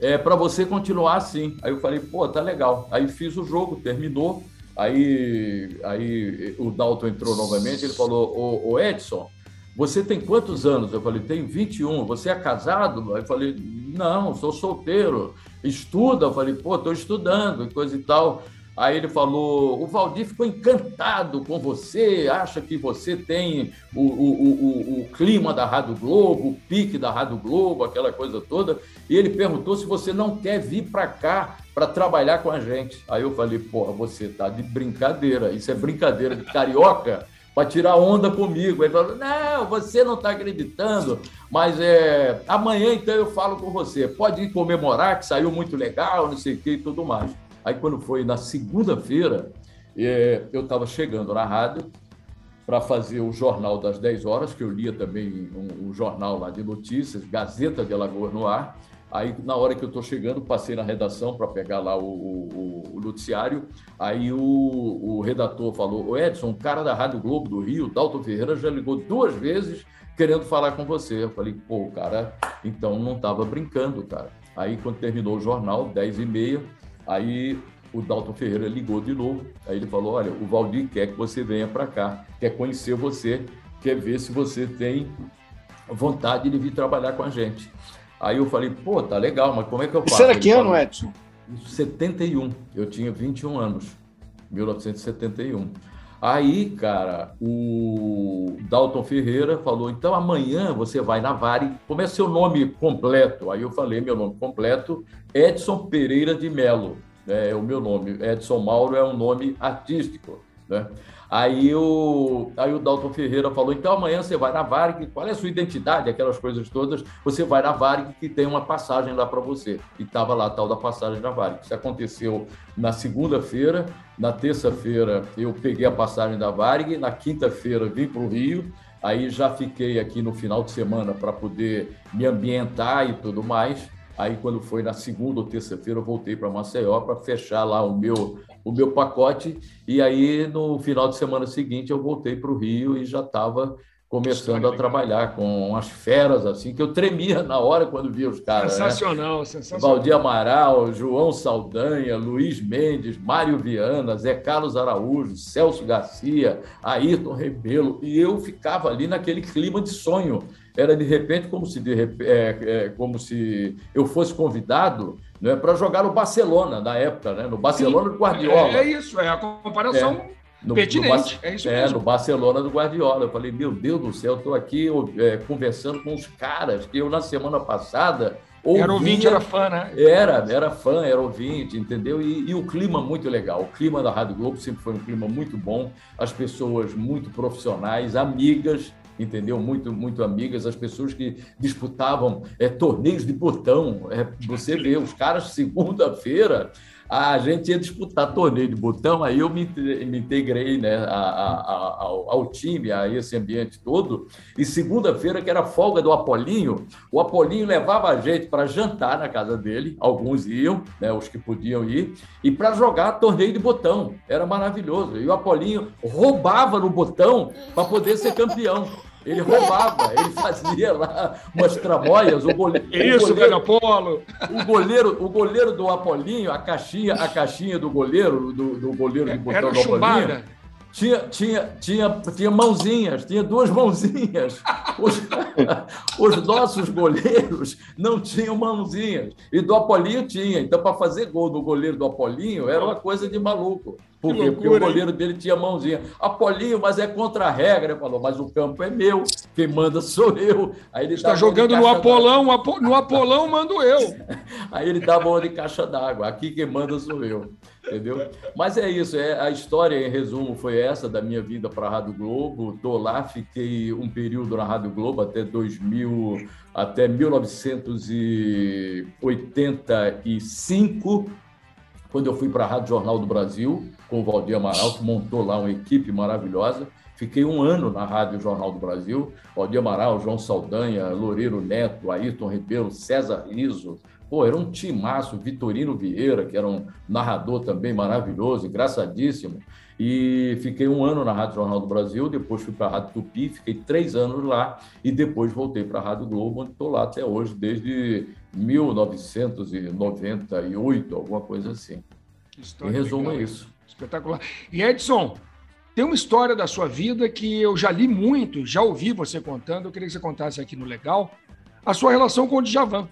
É para você continuar assim. Aí eu falei, pô, tá legal. Aí fiz o jogo, terminou. Aí, aí o Dalton entrou novamente. Ele falou: Ô, Edson, você tem quantos anos? Eu falei: tenho 21. Você é casado? Aí eu falei: não, sou solteiro. Estuda? Eu falei: pô, estou estudando e coisa e tal. Aí ele falou: o Valdir ficou encantado com você, acha que você tem o, o, o, o, clima da Rádio Globo, o pique da Rádio Globo, aquela coisa toda. E ele perguntou se você não quer vir para cá para trabalhar com a gente. Aí eu falei: porra, você tá de brincadeira, isso é brincadeira de carioca para tirar onda comigo. Ele falou: não, você não está acreditando, mas é, amanhã então eu falo com você. Pode ir comemorar, que saiu muito legal, não sei o que e tudo mais. Aí, quando foi na segunda-feira, é, eu estava chegando na rádio para fazer o Jornal das 10 Horas, que eu lia também um, um jornal lá de notícias, Gazeta de Alagoas no ar. Aí, na hora que eu estou chegando, passei na redação para pegar lá o, o, o, noticiário. Aí o, o redator falou: o Edson, um cara da Rádio Globo do Rio, Dalton Ferreira, já ligou duas vezes querendo falar com você. Eu falei: pô, cara, então não estava brincando, cara. Aí, quando terminou o jornal, 10 e meia, Aí o Dalton Ferreira ligou de novo. Aí ele falou: Olha, o Valdir quer que você venha para cá, quer conhecer você, quer ver se você tem vontade de vir trabalhar com a gente. Aí eu falei: Pô, tá legal, mas como é que eu faço? Isso era que ano, Edson? 71. Eu tinha 21 anos, 1971. Aí, cara, o Dalton Ferreira falou: então amanhã você vai na Vare. Como é seu nome completo? Aí eu falei: meu nome completo, Edson Pereira de Melo. É, é o meu nome. Edson Mauro é um nome artístico. Né? Aí o, aí o Dalton Ferreira falou: então amanhã você vai na Varig, qual é a sua identidade, aquelas coisas todas, você vai na Varig que tem uma passagem lá para você. E estava lá a tal da passagem da Varig. Isso aconteceu na segunda-feira, na terça-feira eu peguei a passagem da Varig, na quinta-feira vim para o Rio, aí já fiquei aqui no final de semana para poder me ambientar e tudo mais. Aí, quando foi na segunda ou terça-feira, eu voltei para Maceió para fechar lá o meu, o meu pacote. E aí, no final de semana seguinte, eu voltei para o Rio e já estava começando a trabalhar com umas feras assim, que eu tremia na hora quando via os caras. Né? Sensacional, né? sensacional. Valdir Amaral, João Saldanha, Luiz Mendes, Mário Viana, Zé Carlos Araújo, Celso Garcia, Ayrton Rebelo. E eu ficava ali naquele clima de sonho era de repente como se, de, é, é, como se eu fosse convidado né, para jogar no Barcelona na época, né, no Barcelona Sim, do Guardiola. É, é, isso, é a comparação é, no, pertinente. No, é isso é, mesmo. no Barcelona do Guardiola. Eu falei, meu Deus do céu, estou aqui é, conversando com os caras que eu na semana passada Ouvia, era ouvinte, era fã, né? Era, era fã, era ouvinte, entendeu? E, e, o clima muito legal. O clima da Rádio Globo sempre foi um clima muito bom, as pessoas muito profissionais, amigas, entendeu? Muito, muito amigas, as pessoas que disputavam é, torneios de botão. É, você vê, os caras, segunda-feira, a gente ia disputar torneio de botão, aí eu me, me integrei né, a, a, ao, ao, time, a esse ambiente todo. E segunda-feira, que era folga do Apolinho, o Apolinho levava a gente para jantar na casa dele, alguns iam, né, os que podiam ir, e para jogar torneio de botão. Era maravilhoso. E o Apolinho roubava no botão para poder ser campeão. Ele roubava, ele fazia lá umas tramóias. O goleiro, Isso, o goleiro, Apolo. O goleiro, o goleiro do Apolinho, a caixinha, a caixinha do goleiro, do, do goleiro de botão do Apolinho. chumbada. Tinha, tinha, tinha, tinha mãozinhas, tinha duas mãozinhas. Os, os nossos goleiros não tinham mãozinhas. E do Apolinho tinha. Então, para fazer gol do goleiro do Apolinho, era uma coisa de maluco. Por quê? Porque o goleiro dele tinha mãozinha. Apolinho, mas é contra a regra. Ele falou, mas o campo é meu, quem manda sou eu. Aí ele Está jogando no Apolão, Apo- no Apolão mando eu. Aí ele dava uma de caixa d'água. Aqui quem manda sou eu. Entendeu? Mas é isso. É, a história, em resumo, foi essa da minha vida para a Rádio Globo. Estou lá, fiquei um período na Rádio Globo até 2000, até 1985, quando eu fui para a Rádio Jornal do Brasil, com o Valdir Amaral, que montou lá uma equipe maravilhosa. Fiquei um ano na Rádio Jornal do Brasil. Valdir Amaral, João Saldanha, Loureiro Neto, Ayrton Ribeiro, César Riso. Pô, era um timaço, Vitorino Vieira, que era um narrador também maravilhoso, engraçadíssimo. E fiquei um ano na Rádio Jornal do Brasil, depois fui para a Rádio Tupi, fiquei três anos lá e depois voltei para a Rádio Globo, onde estou lá até hoje, desde 1998, alguma coisa assim. Que Em história resumo, legal, é isso. Espetacular. E Edson, tem uma história da sua vida que eu já li muito, já ouvi você contando, eu queria que você contasse aqui no Legal, a sua relação com o Djavan.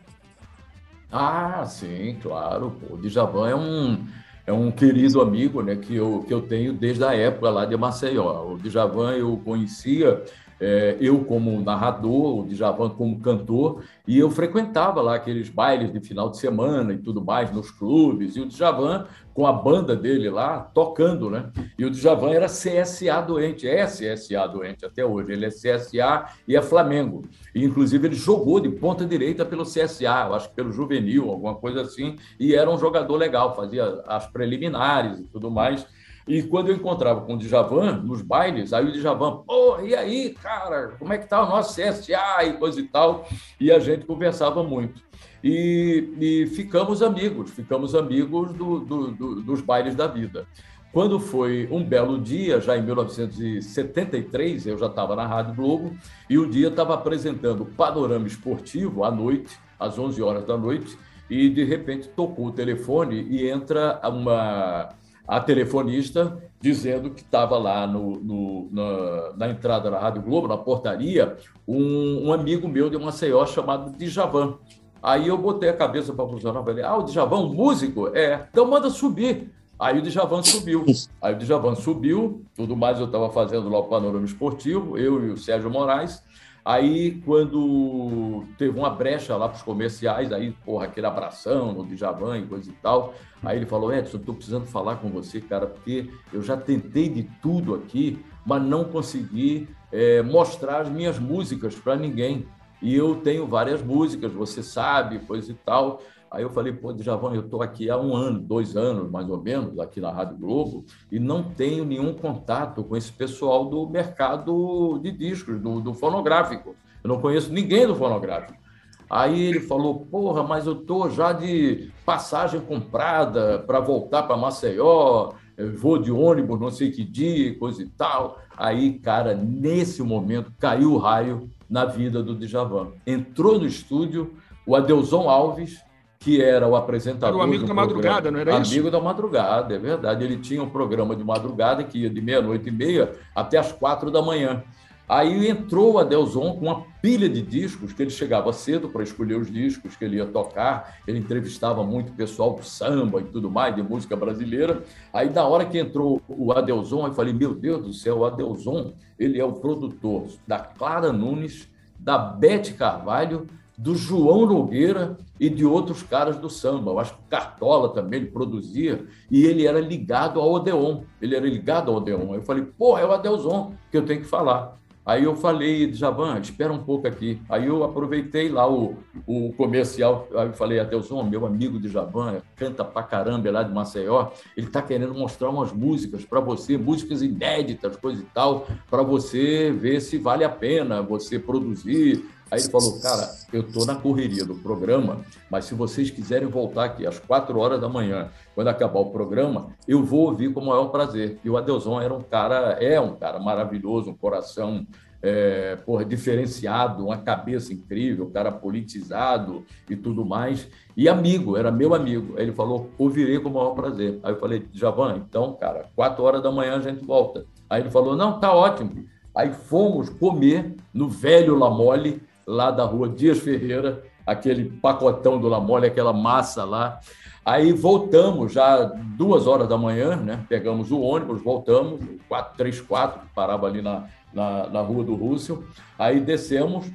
Ah, sim, claro. Pô. O Djavan é um, é um querido amigo né, que, eu, que eu tenho desde a época lá de Maceió. O Djavan eu conhecia, é, eu como narrador, o Djavan como cantor, e eu frequentava lá aqueles bailes de final de semana e tudo mais, nos clubes, e o Djavan com a banda dele lá tocando, né? E o Djavan era CSA doente, é CSA doente até hoje, ele é CSA e é Flamengo. E, inclusive, ele jogou de ponta direita pelo CSA, eu acho que pelo juvenil, alguma coisa assim, e era um jogador legal, fazia as preliminares e tudo mais. E quando eu encontrava com o Djavan nos bailes, aí o Djavan, pô, e aí, cara, como é que tá o nosso CSA e coisa e tal? E a gente conversava muito. E, e ficamos amigos, ficamos amigos do, do, do, dos bailes da vida. Quando foi um belo dia, já em 1973, eu já estava na Rádio Globo, e um dia estava apresentando o Panorama Esportivo à noite, às 11 horas da noite, e de repente tocou o telefone e entra uma a telefonista dizendo que estava lá no, no, na, na, entrada da Rádio Globo, na portaria, um, um amigo meu de Maceió chamado Djavan. Aí eu botei a cabeça para funcionar, falei, ah, o Djavan, um músico? É, então manda subir. Aí o Djavan subiu. Aí o Djavan subiu, tudo mais eu estava fazendo lá o Panorama Esportivo, eu e o Sérgio Moraes. Aí, quando teve uma brecha lá para os comerciais, aí, porra, aquele abração no Djavan e coisa e tal. Aí ele falou: Edson, estou precisando falar com você, cara, porque eu já tentei de tudo aqui, mas não consegui é, mostrar as minhas músicas para ninguém. E eu tenho várias músicas, você sabe, coisa e tal. Aí eu falei, pô, Djavan, eu estou aqui há um ano, dois anos mais ou menos, aqui na Rádio Globo, e não tenho nenhum contato com esse pessoal do mercado de discos, do, do fonográfico. Eu não conheço ninguém do fonográfico. Aí ele falou, porra, mas eu estou já de passagem comprada para voltar para Maceió, vou de ônibus, não sei que dia, coisa e tal. Aí, cara, nesse momento caiu o raio na vida do Djavan. Entrou no estúdio o Adelson Alves, que era o apresentador. Era o amigo da programa. madrugada, não era amigo isso? Amigo da madrugada, é verdade. Ele tinha um programa de madrugada que ia de meia-noite e meia até as quatro da manhã. Aí entrou o Adelson com uma pilha de discos, que ele chegava cedo para escolher os discos que ele ia tocar. Ele entrevistava muito pessoal do samba e tudo mais, de música brasileira. Aí, na hora que entrou o Adelson, eu falei: Meu Deus do céu, o Adelson, ele é o produtor da Clara Nunes, da Bete Carvalho, do João Nogueira e de outros caras do samba. Eu acho que Cartola também ele produzia e ele era ligado ao Odeon. Ele era ligado ao Odeon. Eu falei, pô, é o Adelson que eu tenho que falar. Aí eu falei, Javan, espera um pouco aqui. Aí eu aproveitei lá o, o comercial, aí eu falei, Adelson, meu amigo de Javan, canta pra caramba lá de Maceió, ele está querendo mostrar umas músicas para você, músicas inéditas, coisa e tal, para você ver se vale a pena você produzir. Aí ele falou, cara, eu estou na correria do programa, mas se vocês quiserem voltar aqui às quatro horas da manhã, quando acabar o programa, eu vou ouvir com o maior prazer. E o Adelson era um cara, é um cara maravilhoso, um coração é, porra, diferenciado, uma cabeça incrível, cara politizado e tudo mais, e amigo, era meu amigo. Aí ele falou, ouvirei com o maior prazer. Aí eu falei, Javan, então, cara, quatro horas da manhã a gente volta. Aí ele falou, não, tá ótimo. Aí fomos comer no velho Lamole, lá da rua Dias Ferreira, aquele pacotão do Lamole, aquela massa lá. Aí voltamos já duas horas da manhã, né? Pegamos o ônibus, voltamos, quatro, três, quatro, parava ali na, na, na rua do Russell. Aí descemos,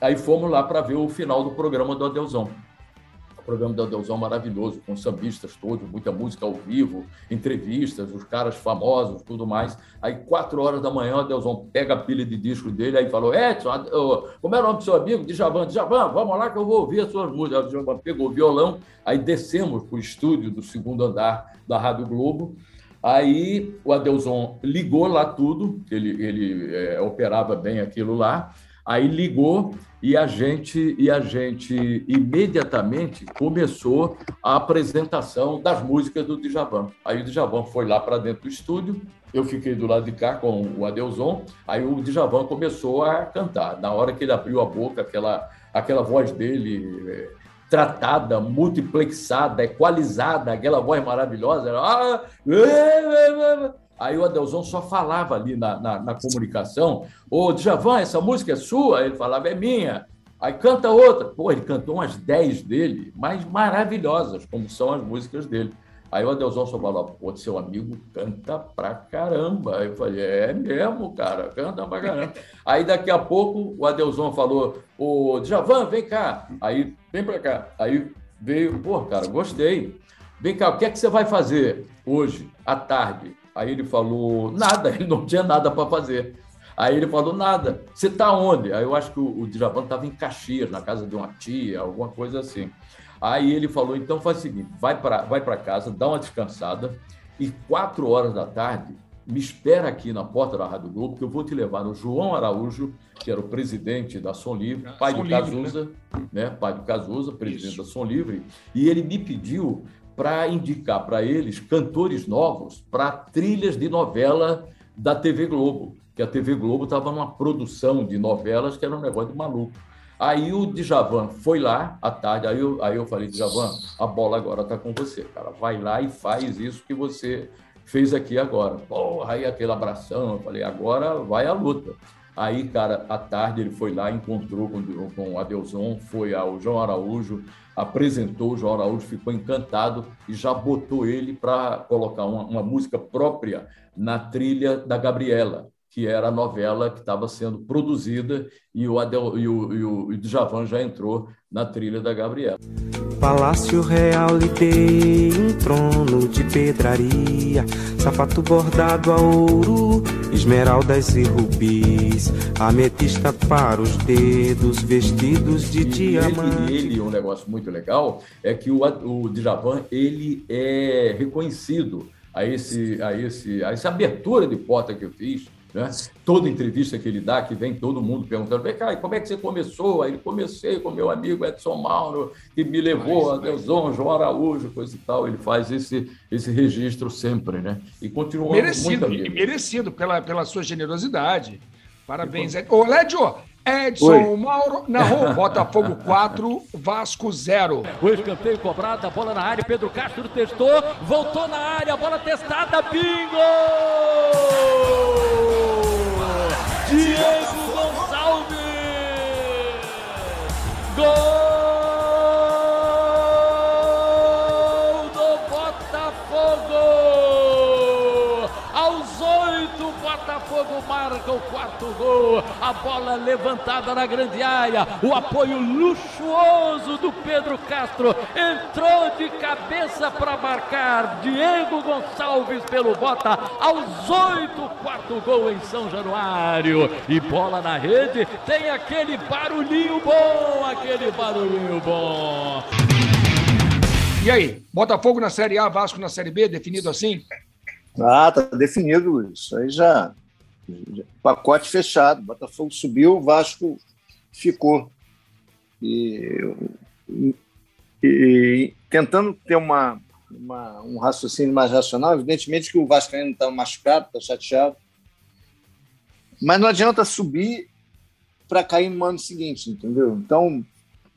aí fomos lá para ver o final do programa do Adeusão programa da Deusão maravilhoso, com sambistas todos, muita música ao vivo, entrevistas, os caras famosos, tudo mais. Aí, quatro horas da manhã, o Deusão pega a pilha de disco dele, aí falou, Edson, como é o nome do seu amigo? Djavan, Djavan, vamos lá que eu vou ouvir as suas músicas. O Djavan pegou o violão, aí descemos para o estúdio do segundo andar da Rádio Globo, Aí o Adelson ligou lá tudo, ele, ele é, operava bem aquilo lá, Aí ligou e a gente e a gente imediatamente começou a apresentação das músicas do Djavan. Aí o Djavan foi lá para dentro do estúdio, eu fiquei do lado de cá com o Adelson, aí o Djavan começou a cantar. Na hora que ele abriu a boca, aquela aquela voz dele é, tratada, multiplexada, equalizada, aquela voz maravilhosa, era, ah, Aí o Adelson só falava ali na, na, na comunicação: Ô, Djavan, essa música é sua? Ele falava: é minha. Aí canta outra. Pô, ele cantou umas 10 dele, mas maravilhosas, como são as músicas dele. Aí o Adelson só falou: pô, seu amigo canta pra caramba. Aí eu falei: é mesmo, cara, canta pra caramba. Aí daqui a pouco o Adelson falou: ô, Djavan, vem cá. Aí, vem pra cá. Aí veio: pô, cara, gostei. Vem cá, o que é que você vai fazer hoje, à tarde? Aí ele falou, nada, ele não tinha nada para fazer. Aí ele falou, nada, você está onde? Aí eu acho que o, o Djavan estava em Caxias, na casa de uma tia, alguma coisa assim. Aí ele falou, então faz o seguinte, vai para vai casa, dá uma descansada e quatro horas da tarde me espera aqui na porta da Rádio Globo, que eu vou te levar no João Araújo, que era o presidente da Som Livre, pai Som do Livre, Cazuza, né? né? Pai do Cazuza, presidente Isso. da Som Livre, e ele me pediu para indicar para eles cantores novos para trilhas de novela da TV Globo, que a TV Globo estava numa produção de novelas que era um negócio de maluco. Aí o Djavan foi lá à tarde, aí eu, aí eu falei, Djavan, a bola agora está com você, cara. Vai lá e faz isso que você fez aqui agora. Porra, aí aquele abração, eu falei, agora vai a luta. Aí, cara, à tarde ele foi lá, encontrou com, o Adelson, foi ao João Araújo, apresentou, o João Araújo ficou encantado e já botou ele para colocar uma, uma, música própria na trilha da Gabriela, que era a novela que estava sendo produzida e o, Adel, e o, e o Djavan já entrou na trilha da Gabriela. Palácio Real lhe dei um trono de pedraria, sapato bordado a ouro, esmeraldas e rubis, ametista para os dedos, vestidos de e diamante. Ele, ele, um negócio muito legal é que o, o Djavan ele é reconhecido a esse, a esse, a essa abertura de porta que eu fiz né? Toda entrevista que ele dá, que vem todo mundo perguntando, vem cá, como é que você começou? Aí ele comecei com meu amigo Edson Mauro, que me levou a Deusão, João Araújo, coisa e tal. Ele faz esse, esse registro sempre, né? E continua merecido, muito merecido pela, pela sua generosidade. Parabéns. Ô, Lédio, Edson Oi. Mauro narrou Botafogo 4, Vasco 0. O escanteio cobrado, a bola na área, Pedro Castro testou, voltou na área, a bola testada, bingo! Diego Gonçalves! Gol! Marca o quarto gol. A bola levantada na grande área. O apoio luxuoso do Pedro Castro. Entrou de cabeça para marcar. Diego Gonçalves pelo Bota. Aos oito, quarto gol em São Januário. E bola na rede. Tem aquele barulhinho bom. Aquele barulhinho bom. E aí, Botafogo na Série A, Vasco na Série B, definido assim? Ah, tá definido isso. Aí já pacote fechado. Botafogo subiu, o Vasco ficou. E, e, e tentando ter uma, uma, um raciocínio mais racional, evidentemente que o Vasco ainda está machucado, está chateado. Mas não adianta subir para cair no ano seguinte, entendeu? Então,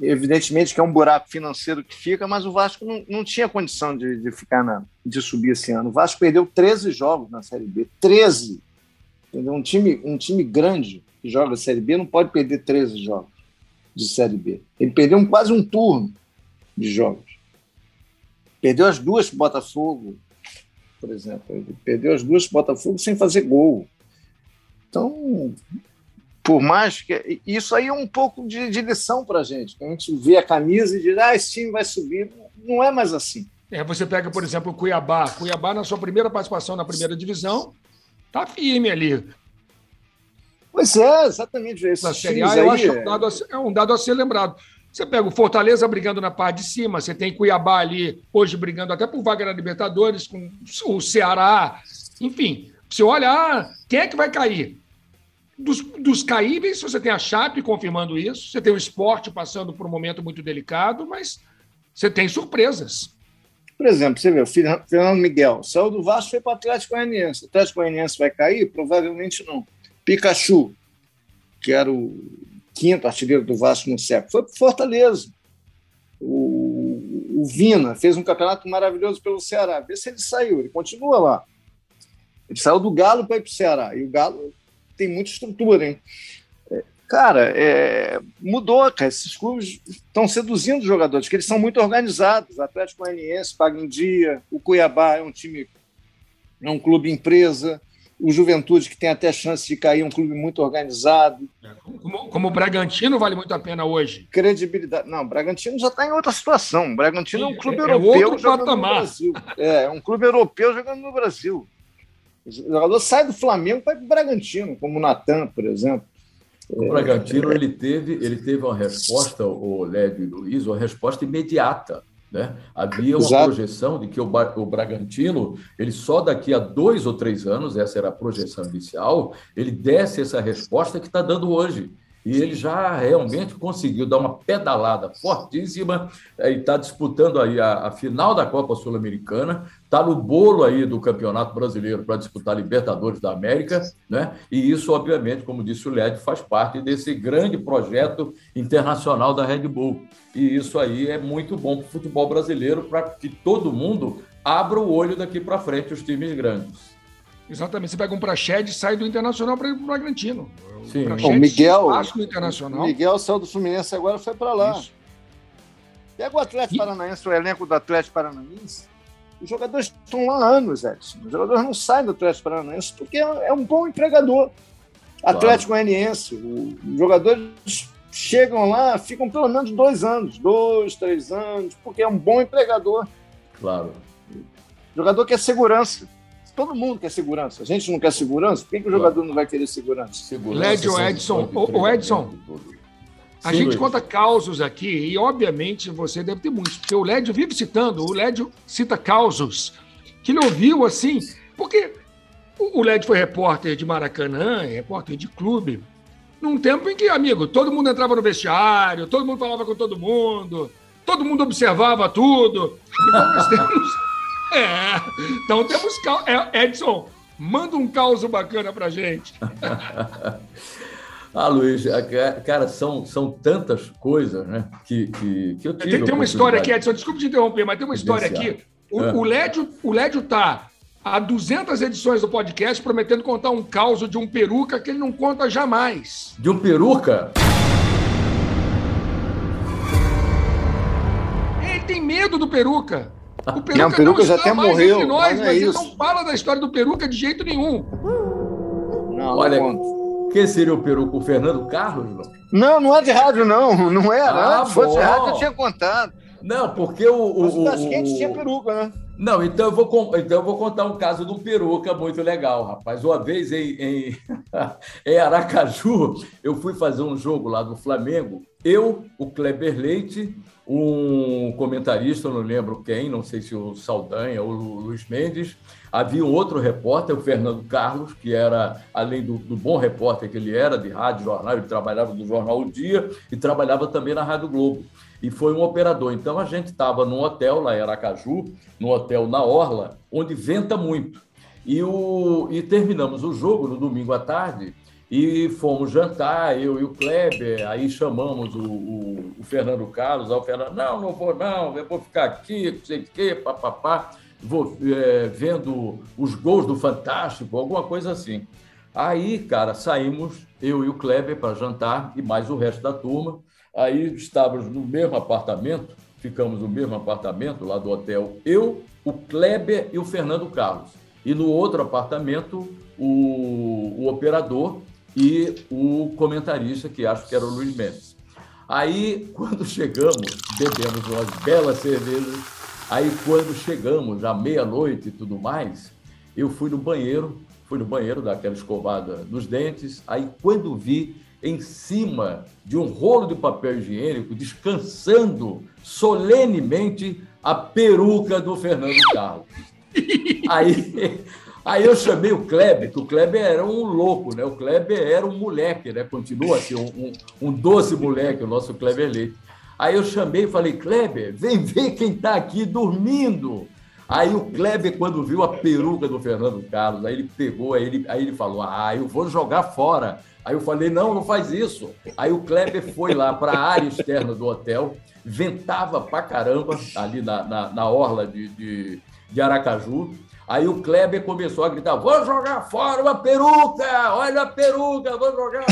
evidentemente que é um buraco financeiro que fica, mas o Vasco não, não tinha condição de, de ficar na, de subir esse ano. O Vasco perdeu 13 jogos na Série B. 13! Entendeu? Um time, um time grande que joga Série B não pode perder 13 jogos de Série B. Ele perdeu quase um turno de jogos. Perdeu as duas Botafogo, por exemplo. Ele perdeu as duas Botafogo sem fazer gol. Então, por mais que. Isso aí é um pouco de, de lição para a gente. A gente vê a camisa e diz, ah, esse time vai subir. Não é mais assim. É, você pega, por exemplo, o Cuiabá. Cuiabá, na sua primeira participação na primeira divisão, tá firme ali. Pois é, exatamente. Esses na Série A, eu acho é... Um dado a, é um dado a ser lembrado. Você pega o Fortaleza brigando na parte de cima, você tem Cuiabá ali, hoje brigando até por vaga na Libertadores, com o Ceará. Enfim, você olha, ah, quem é que vai cair? Dos, dos caíveis, você tem a Chape confirmando isso, você tem o esporte passando por um momento muito delicado, mas você tem surpresas. Por exemplo, você vê o Fernando Miguel, saiu do Vasco e foi para o Atlético Goianiense. O Atlético Goianiense vai cair? Provavelmente não. Pikachu, que era o quinto artilheiro do Vasco no século, foi para Fortaleza. O, o Vina fez um campeonato maravilhoso pelo Ceará. Vê se ele saiu, ele continua lá. Ele saiu do Galo para ir para o Ceará. E o Galo tem muita estrutura, hein? É, cara, é, mudou, cara. Esses clubes estão seduzindo os jogadores, porque eles são muito organizados. O Atlético Goianiense paga em dia, o Cuiabá é um time, é um clube empresa, o Juventude, que tem até chance de cair, é um clube muito organizado. É, como, como, o Bragantino vale muito a pena hoje. Credibilidade. Não, o Bragantino já está em outra situação. O Bragantino Sim, é um clube é, europeu é jogando patamar. no Brasil. É, é um clube europeu jogando no Brasil. O jogador sai do Flamengo para o Bragantino, como o Natan, por exemplo. O Bragantino ele teve, ele teve uma resposta, o Lédio e Luiz, uma resposta imediata. Né? Havia uma Exato. projeção de que o, o Bragantino, ele só daqui a dois ou três anos, essa era a projeção inicial, ele desse essa resposta que está dando hoje. E ele já realmente conseguiu dar uma pedalada fortíssima e está disputando aí a, a, final da Copa Sul-Americana, está no bolo aí do Campeonato Brasileiro para disputar Libertadores da América, né? E isso, obviamente, como disse o Led, faz parte desse grande projeto internacional da Red Bull. E isso aí é muito bom para o futebol brasileiro, para que todo mundo abra o olho daqui para frente, os times grandes. Exatamente. Você pega um Prached e sai do Internacional para ir para o Bragantino. Sim. O, o Miguel, o Internacional. Miguel saiu do Fluminense agora foi para lá. Isso. Pega o Atlético e... Paranaense, o elenco do Atlético Paranaense. Os jogadores estão lá há anos, Edson. Os jogadores não saem do Atlético Paranaense porque é um bom empregador. Atlético Goianiense, os jogadores chegam lá, ficam pelo menos dois anos, dois, três anos, porque é um bom empregador. Claro. O jogador quer segurança. Todo mundo quer segurança. A gente não quer segurança? Por que, que o jogador não vai querer segurança? segurança Lédio Edson. O, Edson, a Sim, gente Luiz. conta causos aqui e, obviamente, você deve ter muitos, porque o Lédio vive citando, o Lédio cita causos que ele ouviu assim, porque o Lédio foi repórter de Maracanã, repórter de clube, num tempo em que, amigo, todo mundo entrava no vestiário, todo mundo falava com todo mundo, todo mundo observava tudo. Então nós temos é. Então temos. É, Edson, manda um caos bacana pra gente. Ah, Luiz, cara, são, são tantas coisas, né? Que, que, que eu tive. Tem, tem uma história aqui, Edson, desculpe te interromper, mas tem uma história aqui. O, é. o, Lédio, o Lédio tá há 200 edições do podcast prometendo contar um caos de um peruca que ele não conta jamais. De um peruca? Ele tem medo do peruca. O Peruca, não, Peruca já até morreu. Nós, mas, é ele não fala da história do Peruca de jeito nenhum. Não, Olha, não quem seria o Peruca? O Fernando Carlos? Não, não, não é de rádio, não. Não era. É, ah, Se fosse de rádio, eu tinha contado. Não, porque o. o, o, o tinha peruca, né? Não, então eu, vou, então eu vou contar um caso de um peruca muito legal, rapaz. Uma vez em, em, em Aracaju, eu fui fazer um jogo lá do Flamengo. Eu, o Kleber Leite um comentarista, não lembro quem, não sei se o Saldanha ou o Luiz Mendes. Havia um outro repórter, o Fernando Carlos, que era, além do, do, bom repórter que ele era, de rádio, jornal, ele trabalhava no Jornal O Dia e trabalhava também na Rádio Globo. E foi um operador. Então a gente estava num hotel lá em Aracaju, num hotel na Orla, onde venta muito. E, o, e terminamos o jogo no domingo à tarde E fomos jantar, eu e o Kleber, aí chamamos o, o, o Fernando Carlos, aí o Fernando, não, não vou não, eu vou ficar aqui, não sei o quê, papapá, vou é, vendo os gols do Fantástico, alguma coisa assim. Aí, cara, saímos, eu e o Kleber, para jantar, e mais o resto da turma. Aí estávamos no mesmo apartamento, ficamos no mesmo apartamento lá do hotel, eu, o Kleber e o Fernando Carlos. E no outro apartamento, o, o operador e o comentarista, que acho que era o Luiz Mendes. Aí, quando chegamos, bebemos umas belas cervejas. Aí, quando chegamos, à meia-noite e tudo mais, eu fui no banheiro, fui no banheiro dar aquela escovada nos dentes. Aí, quando vi em cima de um rolo de papel higiênico, descansando solenemente a peruca do Fernando Carlos. Aí Aí eu chamei o Kleber, que o Kleber era um louco, né? O Kleber era um moleque, né? Continua assim, um, um, um doce moleque, o nosso Kleber Leite. Aí eu chamei e falei, Kleber, vem ver quem está aqui dormindo. Aí o Kleber, quando viu a peruca do Fernando Carlos, aí ele pegou, aí ele, aí ele falou, ah, eu vou jogar fora. Aí eu falei, não, não faz isso. Aí o Kleber foi lá para a área externa do hotel, ventava pra caramba ali na, na, na orla de, de, de Aracaju, Aí o Kleber começou a gritar: vou jogar fora uma peruca! Olha a peruca, vou jogar.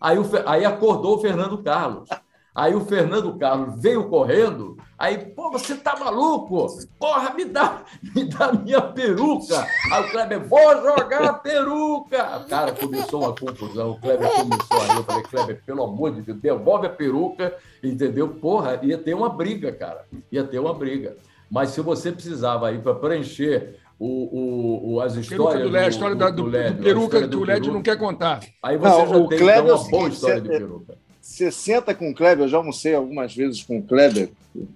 Aí, o, aí acordou o Fernando Carlos. Aí o Fernando Carlos veio correndo, aí, pô, você tá maluco? Porra, me dá, me dá minha peruca. Aí o Kleber, vou jogar a peruca. Cara, começou uma confusão, o Kleber começou aí, eu falei, Kleber, pelo amor de Deus, devolve a peruca, entendeu? Porra, ia ter uma briga, cara, ia ter uma briga. Mas se você precisava aí para preencher o, o, as histórias do a história do, do, do, LED, do peruca que o LED não quer contar. Aí você não, já o tem Kleber então, uma boa história de peruca. Você senta com o Kleber, eu já almocei algumas vezes com o Kleber. O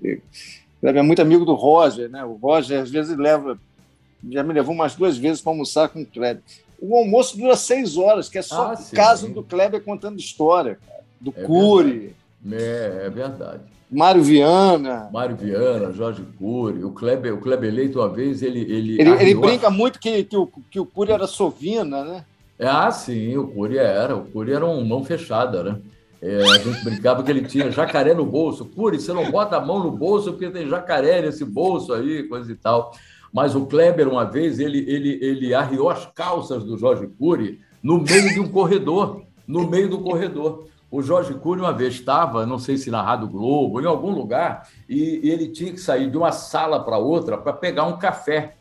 Kleber é muito amigo do Roger, né? O Roger às vezes leva, já me levou umas duas vezes para almoçar com o Kleber. O almoço dura seis horas, que é só ah, o caso do Kleber contando história, cara, do é Cury. Verdade. É, é verdade. Mário Viana. Mário Viana, Jorge Cury, o Kleber, o Kleber Leite, uma vez, ele. Ele, ele, ele brinca muito que, que, o, que o Cury era sovina, né? Ah, sim, o Cury era. O Cury era um mão fechada, né? É, a gente brincava que ele tinha jacaré no bolso. Cury, você não bota a mão no bolso porque tem jacaré nesse bolso aí, coisa e tal. Mas o Kleber, uma vez, ele, ele, ele arriou as calças do Jorge Cury no meio de um corredor. No meio do corredor. O Jorge Cury uma vez estava, não sei se na Rádio Globo, em algum lugar, e, e ele tinha que sair de uma sala para outra para pegar um café.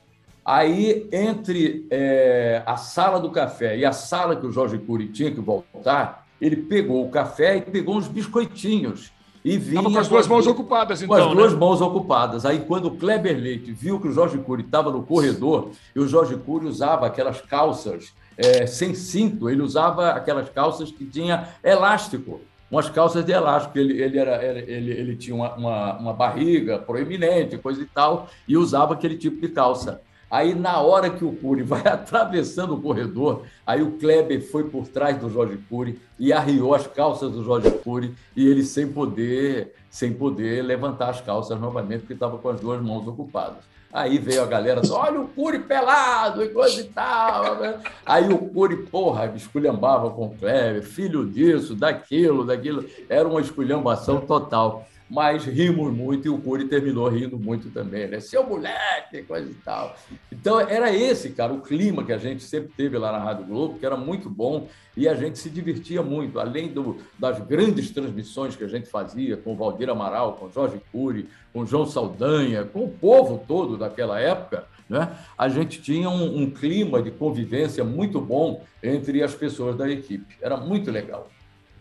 Aí, entre é, a sala do café e a sala que o Jorge Cury tinha que voltar, ele pegou o café e pegou uns biscoitinhos. E vinha com as duas mãos ocupadas, então. Com as duas né? mãos ocupadas. Aí, quando o Kleber Leite viu que o Jorge Cury estava no corredor, e o Jorge Cury usava aquelas calças é, sem cinto, ele usava aquelas calças que tinha elástico, umas calças de elástico. Ele, ele, era, ele, ele tinha uma, uma, uma barriga proeminente, coisa e tal, e usava aquele tipo de calça. Aí, na hora que o Cury vai atravessando o corredor, aí o Kleber foi por trás do Jorge Cury e arriou as calças do Jorge Cury e ele sem poder, sem poder levantar as calças novamente, porque estava com as duas mãos ocupadas. Aí veio a galera, olha o Cury pelado e coisa e tal. Né? Aí o Cury, porra, esculhambava com o Kleber, filho disso, daquilo, daquilo. Era uma esculhambação total. Mas rimos muito e o Cury terminou rindo muito também, né? Seu moleque, coisa e tal. Então era esse, cara, o clima que a gente sempre teve lá na Rádio Globo, que era muito bom e a gente se divertia muito. Além do, das grandes transmissões que a gente fazia com o Valdir Amaral, com o Jorge Cury, com João Saldanha, com o povo todo daquela época, né? a gente tinha um, um clima de convivência muito bom entre as pessoas da equipe. Era muito legal.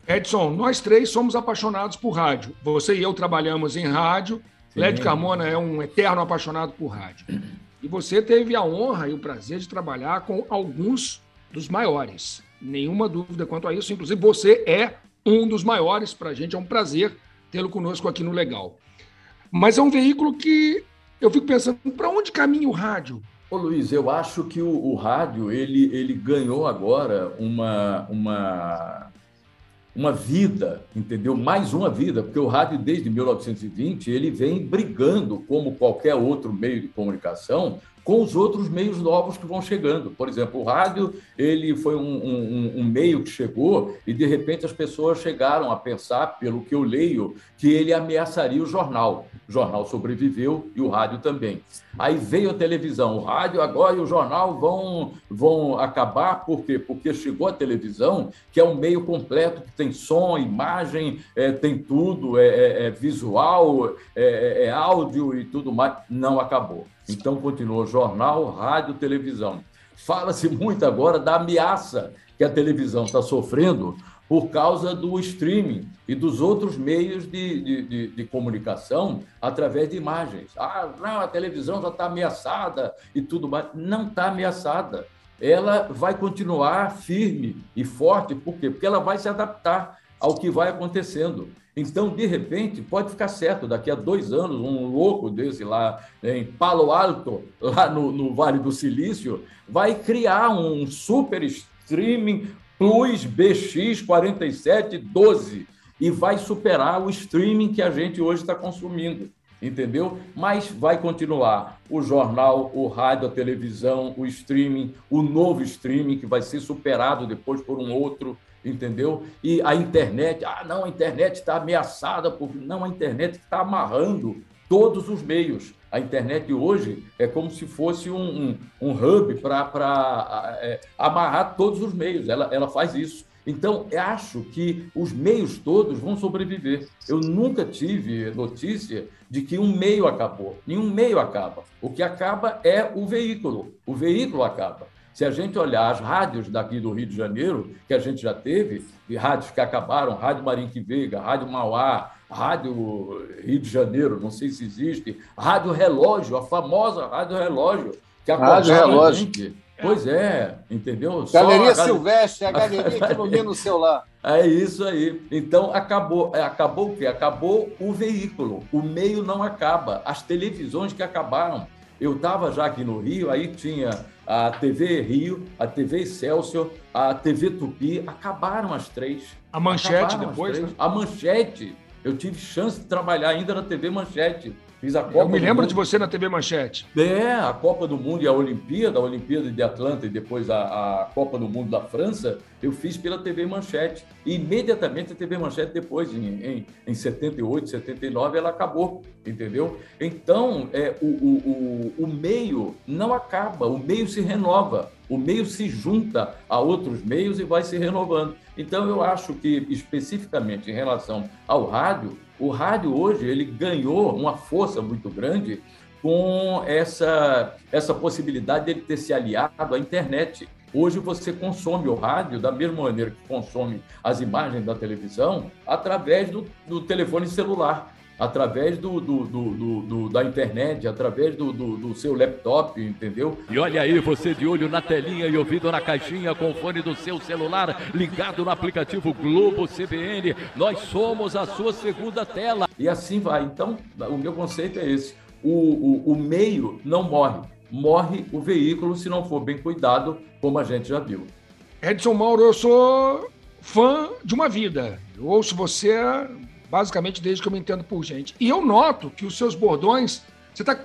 Edson, nós três somos apaixonados por rádio. Você e eu trabalhamos em rádio. Sim. Led Carmona é um eterno apaixonado por rádio. E você teve a honra e o prazer de trabalhar com alguns dos maiores. Nenhuma dúvida quanto a isso. Inclusive, você é um dos maiores. Para a gente é um prazer tê-lo conosco aqui no Legal. Mas é um veículo que eu fico pensando, para onde caminha o rádio? Ô Luiz, eu acho que o, o, rádio ele, ele ganhou agora uma, uma, uma vida, entendeu? Mais uma vida, porque o rádio desde 1920 ele vem brigando como qualquer outro meio de comunicação com os outros meios novos que vão chegando. Por exemplo, o rádio ele foi um, um, um, meio que chegou e de repente as pessoas chegaram a pensar, pelo que eu leio, que ele ameaçaria o jornal. O jornal sobreviveu e o rádio também. Aí veio a televisão, o rádio agora e o jornal vão, vão acabar, por quê? Porque chegou a televisão, que é um meio completo, que tem som, imagem, é, tem tudo, é, é, é visual, é, é, é áudio e tudo mais. Não acabou. Então, continuou jornal, rádio, televisão. Fala-se muito agora da ameaça que a televisão está sofrendo por causa do streaming e dos outros meios de, de, de, de, comunicação através de imagens. Ah, não, a televisão já está ameaçada e tudo mais. Não está ameaçada. Ela vai continuar firme e forte, por quê? Porque ela vai se adaptar ao que vai acontecendo. Então, de repente, pode ficar certo, daqui a dois anos, um louco desse lá em Palo Alto, lá no, no Vale do Silício, vai criar um super streaming Plus BX 4712 e vai superar o streaming que a gente hoje está consumindo, entendeu? Mas vai continuar o jornal, o rádio, a televisão, o streaming, o novo streaming que vai ser superado depois por um outro entendeu? E a internet, ah, não, a internet está ameaçada, por... não, a internet está amarrando todos os meios. A internet hoje é como se fosse um, um, um hub para é, amarrar todos os meios, ela, ela faz isso. Então, acho que os meios todos vão sobreviver. Eu nunca tive notícia de que um meio acabou. Nenhum meio acaba. O que acaba é o veículo. O veículo acaba. Se a gente olhar as rádios daqui do Rio de Janeiro, que a gente já teve, e rádios que acabaram, Rádio Marinque Veiga, Rádio Mauá, Rádio Rio de Janeiro, não sei se existe, Rádio Relógio, a famosa Rádio Relógio, que Rádio Relógio. Gente. Pois é, entendeu? Galeria Só a... Silvestre, a galeria que ilumina o celular. É isso aí. Então acabou, é, acabou o quê? Acabou o veículo. O meio não acaba. As televisões que acabaram. Eu estava já aqui no Rio, aí tinha a TV Rio, a TV Excelsior, a TV Tupi, acabaram as três. A Manchete depois, né? A Manchete. Eu tive chance de trabalhar ainda na TV Manchete. Fiz a Copa Eu me lembro de você na TV Manchete. É, a Copa do Mundo e a Olimpíada, a Olimpíada de Atlanta e depois a, a Copa do Mundo da França, eu fiz pela TV Manchete. E imediatamente a TV Manchete, depois, em, em, em 78, 79, ela acabou, entendeu? Então, é, o, o, o, o meio não acaba, o meio se renova, o meio se junta a outros meios e vai se renovando. Então, eu acho que, especificamente em relação ao rádio, o rádio hoje ele ganhou uma força muito grande com essa, essa possibilidade dele ter se aliado à internet. Hoje você consome o rádio da mesma maneira que consome as imagens da televisão através do, do telefone celular através do, do, do, do, da internet, através do, do, seu laptop, entendeu? E olha aí, você de olho na telinha e ouvido na caixinha com o fone do seu celular ligado no aplicativo Globo CBN. Nós somos a sua segunda tela. E assim vai. Então, o meu conceito é esse: o, o, o meio não morre, morre o veículo se não for bem cuidado, como a gente já viu. Edson Mauro, eu sou fã de uma vida. Eu ouço você basicamente desde que eu me entendo por gente. E eu noto que os seus bordões, você está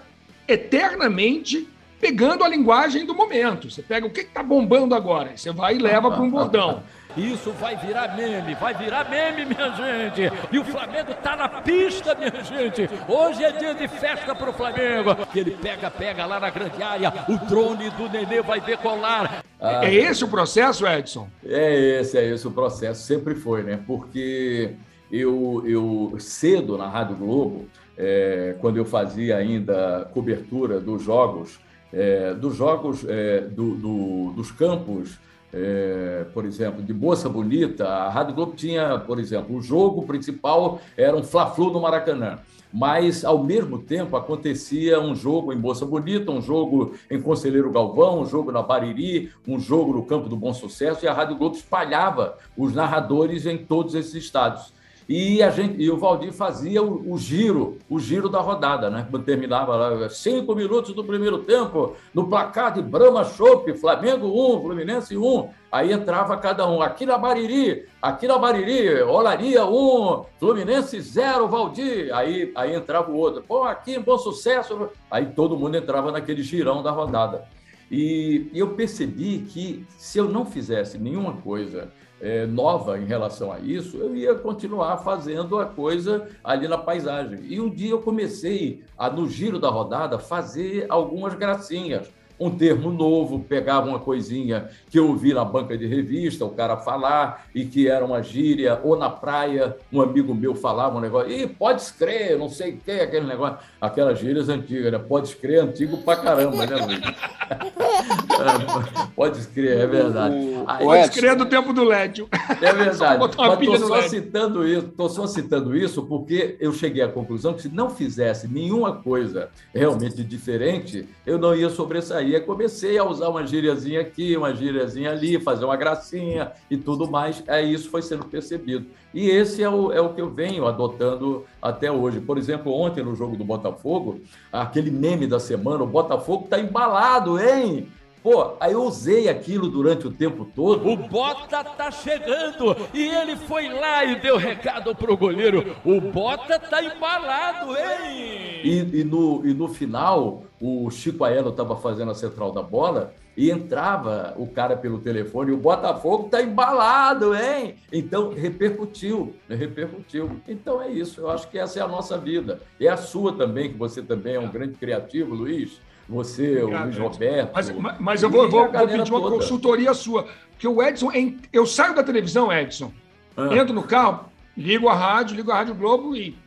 eternamente pegando a linguagem do momento. Você pega o que está bombando agora, você vai e leva para um bordão. Isso vai virar meme, vai virar meme, minha gente. E o Flamengo tá na pista, minha gente. Hoje é dia de festa pro Flamengo. Que ele pega, pega lá na grande área. O drone do Nenê vai decolar. Ah, é esse o processo, Edson? É esse, é esse o processo. Sempre foi, né? Porque eu, eu cedo na Rádio Globo, é, quando eu fazia ainda cobertura dos jogos, é, dos jogos é, do, do, dos campos, é, por exemplo, de Moça Bonita, a Rádio Globo tinha, por exemplo, o jogo principal era um Fla-Flu no Maracanã mas ao mesmo tempo acontecia um jogo em Moça Bonita, um jogo em Conselheiro Galvão, um jogo na Bariri, um jogo no Campo do Bom Sucesso, e a Rádio Globo espalhava os narradores em todos esses estados. E, a gente, e o Valdir fazia o, o giro, o giro da rodada, né? Terminava lá, cinco minutos do primeiro tempo, no placar de Brahma Chopp, Flamengo 1, Fluminense 1. Aí entrava cada um. Aqui na Bariri, aqui na Bariri, Olaria 1, Fluminense 0, Valdir. Aí, aí entrava o outro. Pô, aqui Bom Sucesso. Aí todo mundo entrava naquele girão da rodada. E eu percebi que se eu não fizesse nenhuma coisa é, nova em relação a isso, eu ia continuar fazendo a coisa ali na paisagem. E um dia eu comecei a, no giro da rodada, fazer algumas gracinhas um termo novo, pegava uma coisinha que eu ouvi na banca de revista, o cara falar, e que era uma gíria, ou na praia, um amigo meu falava um negócio, e pode crer, não sei o que, aquele negócio, aquelas gírias antigas, né? Pode crer, antigo pra caramba, né, Luiz? pode crer, é verdade. Aí, pode crer do tempo do Lédio. É verdade. Mas estou só citando isso, estou só citando isso porque eu cheguei à conclusão que se não fizesse nenhuma coisa realmente diferente, eu não ia sobressair aí comecei a usar uma gíriazinha aqui, uma gíriazinha ali, fazer uma gracinha e tudo mais. Aí isso foi sendo percebido. E esse é o, é o que eu venho adotando até hoje. Por exemplo, ontem no jogo do Botafogo, aquele meme da semana, o Botafogo tá embalado, hein? Pô, aí eu usei aquilo durante o tempo todo. O Bota tá chegando e ele foi lá e deu recado pro goleiro. O Bota tá embalado, hein? E, e no, e no final, o Chico Aelo estava fazendo a central da bola e entrava o cara pelo telefone, o Botafogo tá embalado, hein? Então repercutiu, repercutiu. Então é isso, eu acho que essa é a nossa vida. É a sua também, que você também é um grande criativo, Luiz você, Obrigado, o Luiz Roberto. Mas, mas eu vou, vou, vou pedir uma toda. consultoria sua. Porque o Edson, eu saio da televisão, Edson, ah. entro no carro, ligo a rádio, ligo a Rádio Globo e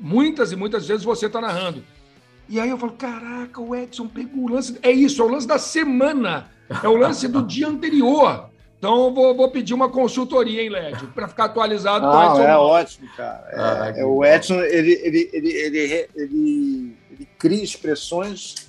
muitas e muitas vezes você está narrando. E aí eu falo: caraca, o Edson pegou o lance. É isso, é o lance da semana. É o lance do dia anterior. Então, vou, vou pedir uma consultoria, hein, Lédio, para ficar atualizado o Edson. É ótimo, cara. É, ah, é, o Edson, ele, ele, ele, ele, ele, ele cria expressões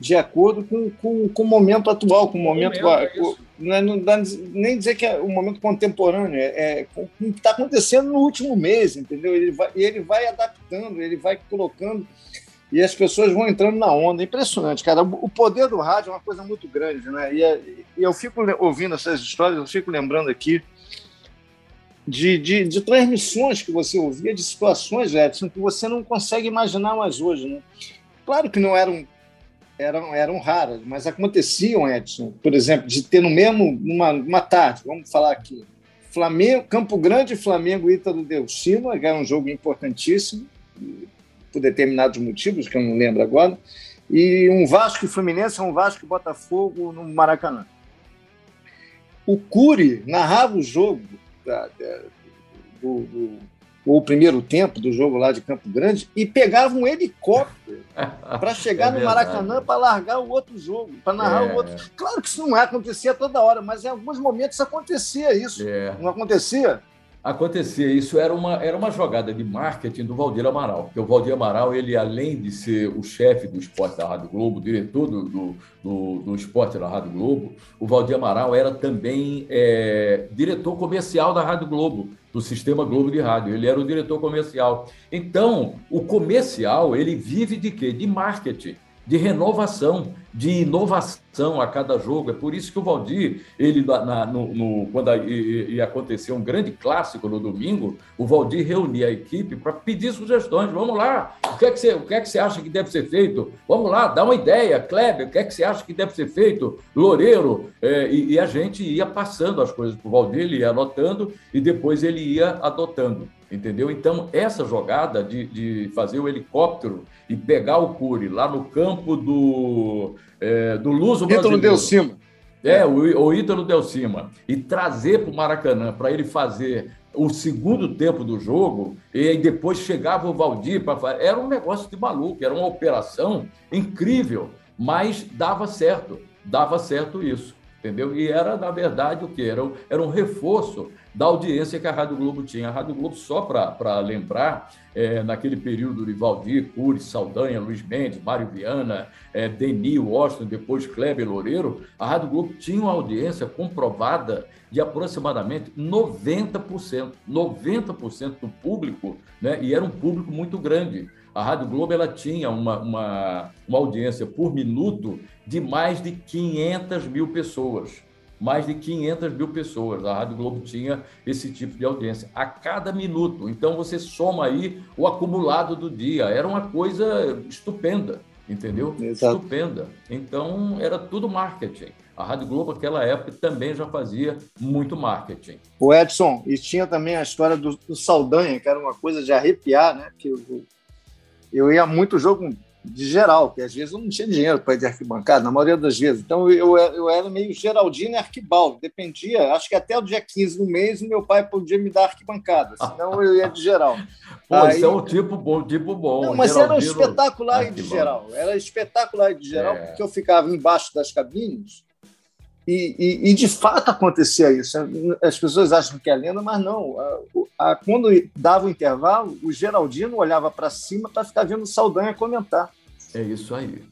de acordo com, com, com o momento atual, com o momento. momento não, é, não dá nem dizer que é o momento contemporâneo, é, é com o que está acontecendo no último mês, entendeu? Ele vai, ele vai adaptando, ele vai colocando e as pessoas vão entrando na onda. Impressionante, cara. O poder do rádio é uma coisa muito grande, né? E, é, e eu fico ouvindo essas histórias, eu fico lembrando aqui de, de, de, transmissões que você ouvia, de situações, Edson, que você não consegue imaginar mais hoje, né? Claro que não eram eram, eram raras, mas aconteciam, Edson, por exemplo, de ter no mesmo, numa, numa tarde, vamos falar aqui, Flamengo, Campo Grande, Flamengo e Ítalo Delcima, que era um jogo importantíssimo, por determinados motivos, que eu não lembro agora, e um Vasco e Fluminense, um Vasco e Botafogo no Maracanã. O Cury narrava o jogo da, da, do, do, o primeiro tempo do jogo lá de Campo Grande e pegava um helicóptero para chegar é no Maracanã para largar o outro jogo, para narrar é. o outro. Claro que isso não acontecia toda hora, mas em alguns momentos acontecia isso. É. Não acontecia? Acontecia. Isso era uma, era uma jogada de marketing do Valdir Amaral, porque o Valdir Amaral, ele além de ser o chefe do esporte da Rádio Globo, diretor do, do, do, do esporte da Rádio Globo, o Valdir Amaral era também é, diretor comercial da Rádio Globo do Sistema Globo de Rádio. Ele era o diretor comercial. Então, o comercial, ele vive de quê? De marketing, de renovação, de inovação a cada jogo. É por isso que o Valdir, ele na, no, no, quando ia acontecer um grande clássico no domingo, o Valdir reunia a equipe para pedir sugestões. Vamos lá, o que, é que você, o que é que você acha que deve ser feito? Vamos lá, dá uma ideia, Kleber, o que é que você acha que deve ser feito? Loureiro, é, e, e, a gente ia passando as coisas para o Valdir, ele ia anotando e depois ele ia adotando entendeu? Então, essa jogada de, de fazer o helicóptero e pegar o Cury lá no campo do, é, do Luso Ítalo Del Cima. É, o, o Ítalo Del Cima. E trazer para o Maracanã para ele fazer o segundo tempo do jogo e aí depois chegava o Valdir para fazer. Era um negócio de maluco, era uma operação incrível, mas dava certo, dava certo isso entendeu? E era, na verdade, o que? Era, era um reforço da audiência que a Rádio Globo tinha. A Rádio Globo, só para lembrar, é, naquele período de Valdir, Cury, Saldanha, Luiz Mendes, Mário Viana, é, Deni, Washington, depois Kleber Loureiro, a Rádio Globo tinha uma audiência comprovada de aproximadamente 90%. 90% do público, né? e era um público muito grande. A Rádio Globo ela tinha uma, uma, uma audiência por minuto de mais de 500 mil pessoas mais de 500 mil pessoas. A Rádio Globo tinha esse tipo de audiência a cada minuto. Então você soma aí o acumulado do dia. Era uma coisa estupenda, entendeu? Exato. Estupenda. Então era tudo marketing. A Rádio Globo, naquela época, também já fazia muito marketing. O Edson, e tinha também a história do, do Saldanha, que era uma coisa de arrepiar, né? Que eu, eu ia muito jogo de geral, porque às vezes eu não tinha dinheiro para ir de arquibancada, na maioria das vezes. Então eu, eu era meio Geraldino e arquibaldo, dependia, acho que até o dia 15 do mês o meu pai podia me dar arquibancada, senão eu ia de geral. Pô, Aí, isso é um tipo bom, tipo bom. Não, mas Geraldino, era espetacular de geral, era espetacular de geral, é. porque eu ficava embaixo das cabines e, e, e, de fato acontecia isso. As pessoas acham que é lenda, mas não. A, a, quando dava o intervalo, o Geraldino olhava para cima para ficar vendo o Saldanha comentar. É isso aí.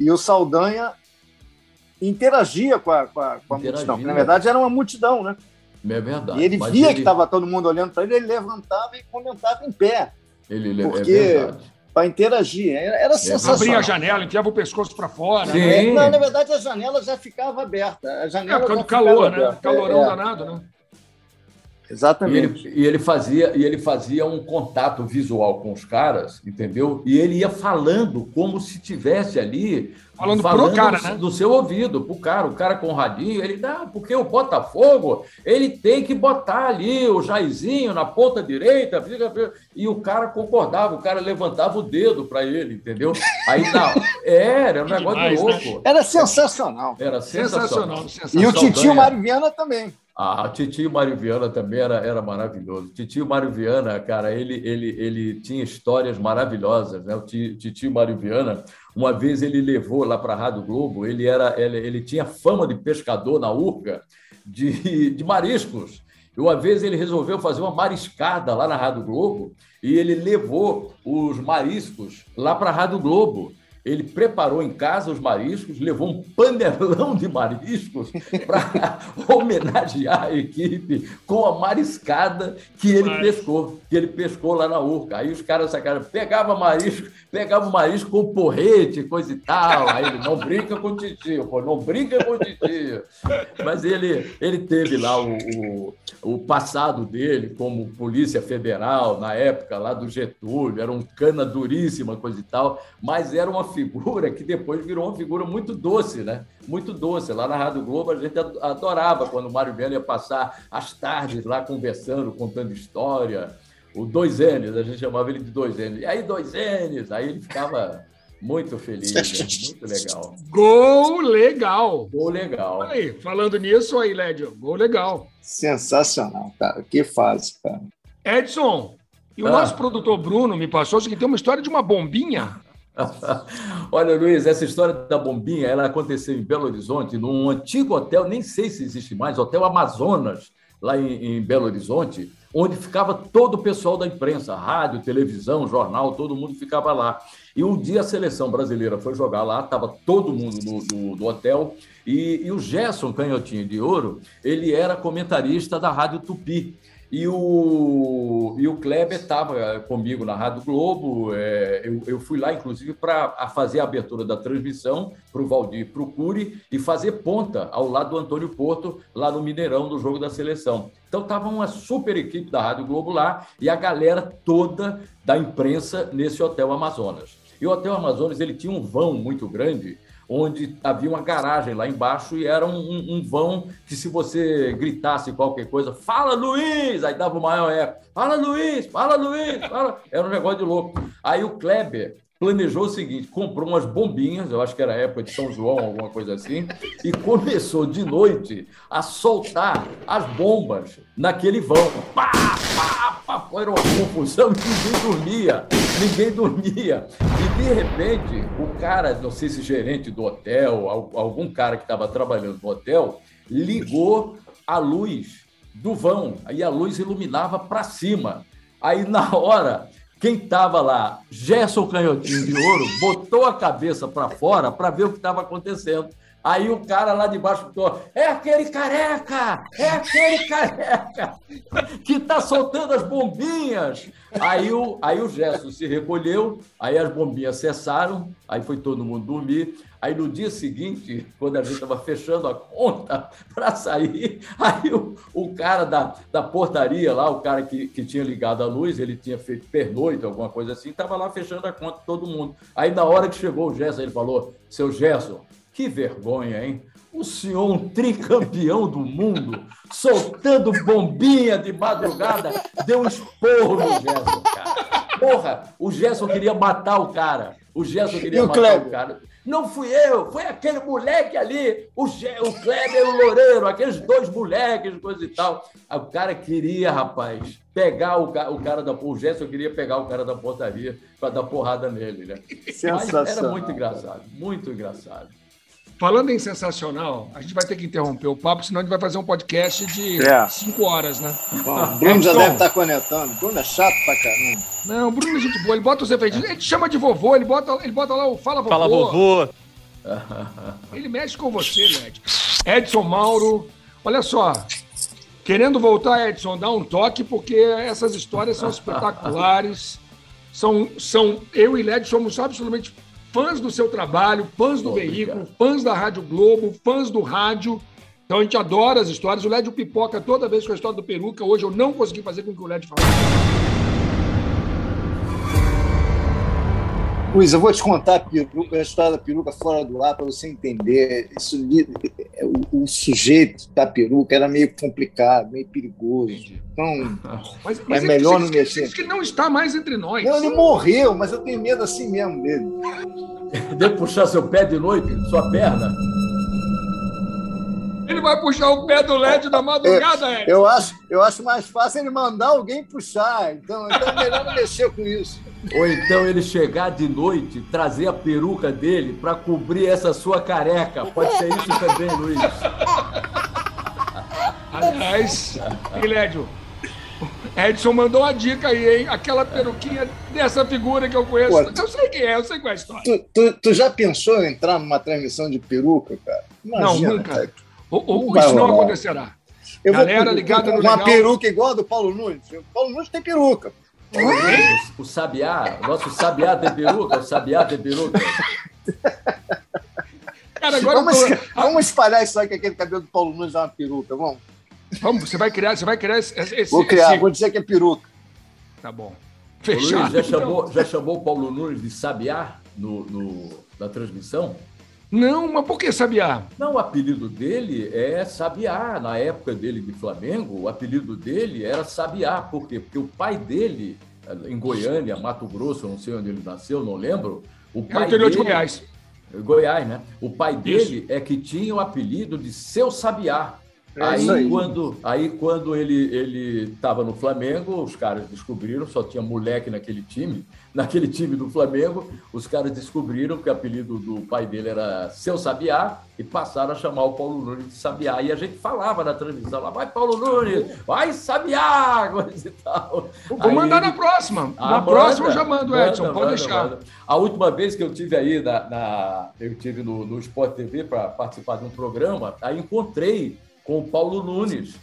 E o Saldanha interagia com a, com a, com a multidão. Na verdade, era uma multidão, né? É verdade. E ele via ele... que estava todo mundo olhando para ele, ele levantava e comentava em pé. Ele, é porque é verdade para interagir. Era sensacional. Abria a janela, enfiava o pescoço para fora. Sim. Né? Não, na verdade, a janela já ficava aberta. A janela é, por calor, né? Calorão é, danado, né? Exatamente. E ele, e ele, fazia, e ele fazia um contato visual com os caras, entendeu? E ele ia falando como se tivesse ali Falando, falando pro cara, né? Do seu ouvido, pro cara. O cara com o radinho, ele dá, porque o Botafogo, ele tem que botar ali o Jairzinho na ponta direita, e o cara concordava, o cara levantava o dedo para ele, entendeu? Aí não, era, era um negócio demais, louco. Né? Era sensacional. Era sensacional. sensacional. sensacional. E o Titio Mário Viana também. Ah, Titio Mário Viana também era, era maravilhoso. Titio Mário Viana, cara, ele, ele, ele tinha histórias maravilhosas, né? O Titio Mário Viana, uma vez ele levou lá para a Rádio Globo, ele, era, ele, ele tinha fama de pescador na Urca de, de mariscos. E uma vez ele resolveu fazer uma mariscada lá na Rádio Globo e ele levou os mariscos lá para a Rádio Globo ele preparou em casa os mariscos, levou um panelão de mariscos para homenagear a equipe com a mariscada que ele Mas... pescou, que ele pescou lá na Urca. Aí os caras sacaram, pegava marisco, pegava o marisco com porrete, coisa e tal. Aí ele não brinca com o titio, pô, não brinca com o titio. Mas ele, ele teve lá o, o, o passado dele como Polícia Federal, na época lá do Getúlio, era um cana duríssima, coisa e tal, mas era uma figura que depois virou uma figura muito doce, né? Muito doce. Lá na Rádio Globo a gente adorava quando o Mário Viana ia passar as tardes lá conversando, contando história. O dois N's, a gente chamava ele de dois N's. E aí, dois N's? Aí ele ficava muito feliz, né? muito legal. Gol legal. Gol legal. Aí, falando nisso aí, Lédio, gol legal. Sensacional, cara. Que fase, cara. Edson, e o ah. nosso produtor Bruno me passou que tem uma história de uma bombinha Olha, Luiz, essa história da bombinha, ela aconteceu em Belo Horizonte, num antigo hotel, nem sei se existe mais, Hotel Amazonas, lá em, em Belo Horizonte, onde ficava todo o pessoal da imprensa, rádio, televisão, jornal, todo mundo ficava lá. E um dia a seleção brasileira foi jogar lá, estava todo mundo no, do hotel, e, e o Gerson Canhotinho de Ouro, ele era comentarista da Rádio Tupi. E o, e o Kleber estava comigo na Rádio Globo. É, eu, eu fui lá, inclusive, para fazer a abertura da transmissão para o Valdir Procure e fazer ponta ao lado do Antônio Porto, lá no Mineirão, do jogo da seleção. Então, estava uma super equipe da Rádio Globo lá e a galera toda da imprensa nesse Hotel Amazonas. E o Hotel Amazonas ele tinha um vão muito grande onde havia uma garagem lá embaixo e era um, um, um, vão que se você gritasse qualquer coisa, fala Luiz, aí dava o maior eco, fala Luiz, fala Luiz, fala... era um negócio de louco. Aí o Kleber planejou o seguinte: comprou umas bombinhas, eu acho que era época de São João, alguma coisa assim, e começou de noite a soltar as bombas naquele vão. Pá, pá, era uma confusão ninguém dormia, ninguém dormia. E de repente, o cara, não sei se gerente do hotel, algum cara que estava trabalhando no hotel, ligou a luz do vão, aí a luz iluminava para cima. Aí, na hora, quem estava lá, Gerson Canhotinho de Ouro, botou a cabeça para fora para ver o que estava acontecendo. Aí o cara lá de baixo é aquele careca! É aquele careca que está soltando as bombinhas. Aí o, aí o Gerson se recolheu, aí as bombinhas cessaram, aí foi todo mundo dormir. Aí no dia seguinte, quando a gente estava fechando a conta para sair, aí o, o cara da, da portaria lá, o cara que, que tinha ligado a luz, ele tinha feito pernoite, alguma coisa assim, estava lá fechando a conta todo mundo. Aí na hora que chegou o Gerson, ele falou: seu Gerson, que vergonha, hein? O senhor, um tricampeão do mundo, soltando bombinha de madrugada, deu um esporro no Gerson, cara. Porra, o Gerson queria matar o cara. O Gerson queria matar Kleber? o cara. Não fui eu, foi aquele moleque ali, o, Ge o Kleber e o Loureiro, aqueles dois moleques, coisa e tal. O cara queria, rapaz, pegar o, o cara da. O Gerson queria pegar o cara da portaria para dar porrada nele, né? Mas era muito engraçado, muito engraçado. Falando em sensacional, a gente vai ter que interromper o papo, senão a gente vai fazer um podcast de é. cinco horas, né? Bom, o Bruno já deve estar tá conectando. O Bruno é chato pra caramba. Não, o Bruno é gente boa. Ele bota os efeitos. Ele te chama de vovô, ele bota, ele bota lá o Fala Vovô. Fala Vovô. Ele mexe com você, Led. Edson Mauro. Olha só. Querendo voltar, Edson, dá um toque, porque essas histórias são espetaculares. São, são, eu e Led somos absolutamente fãs do seu trabalho, fãs do veículo, fãs da Rádio Globo, fãs do rádio. Então a gente adora as histórias. O LED pipoca toda vez com a história do Peruca. Hoje eu não consegui fazer com que o LED falasse. Luiz, eu vou te contar a, peruca, a história da peruca fora do ar para você entender. Isso, o, o, sujeito da peruca era meio complicado, meio perigoso. Então, mas, mas é melhor não mexer. que não está mais entre nós. Não, ele morreu, mas eu tenho medo assim mesmo dele. Deve puxar seu pé de noite, sua perna. Ele vai puxar o pé do LED da madrugada, é, eu acho, eu acho mais fácil ele mandar alguém puxar. Então, então é melhor mexer com isso. Ou então ele chegar de noite, trazer a peruca dele para cobrir essa sua careca. Pode ser isso também, Luiz. Aliás, Guilherme, Edson mandou uma dica aí, hein? Aquela peruquinha dessa figura que eu conheço. Pô, eu sei quem é, eu sei qual é a história. Tu, tu, tu já pensou em entrar numa transmissão de peruca, cara? Imagina, não, nunca. Cara. O, o, isso não acontecerá. Eu Galera vou, ligada no Uma legal. peruca igual a do Paulo Nunes. O Paulo Nunes tem peruca. O, o Sabiá, o nosso Sabiá de peruca, o Sabiá de peruca. Cara, agora vamos, tô... vamos espalhar isso aí que aquele cabelo do Paulo Nunes é uma peruca, vamos? Vamos, você vai criar, você vai criar esse. esse vou criar, esse... vou dizer que é peruca. Tá bom. Fechado. Luiz, já, então. chamou, já chamou o Paulo Nunes de Sabiá no, no, na transmissão? Não, mas por que Sabiá? Não, o apelido dele é Sabiá. Na época dele de Flamengo, o apelido dele era Sabiá. Por quê? Porque o pai dele, em Goiânia, Mato Grosso, não sei onde ele nasceu, não lembro. O pai é interior dele... de Goiás. Goiás, né? O pai dele Isso. é que tinha o apelido de Seu Sabiá. É aí, aí, quando, aí quando ele ele estava no Flamengo, os caras descobriram, só tinha moleque naquele time, naquele time do Flamengo, os caras descobriram que o apelido do pai dele era Seu Sabiá e passaram a chamar o Paulo Nunes de Sabiá. E a gente falava na transmissão lá, vai Paulo Nunes, vai Sabiá, coisa e tal. Vou aí, mandar na próxima. Na manda, próxima eu já mando, Edson, manda, pode manda, deixar. A última vez que eu tive aí, na, na eu tive no, no Sport TV para participar de um programa, aí encontrei com o Paulo Nunes,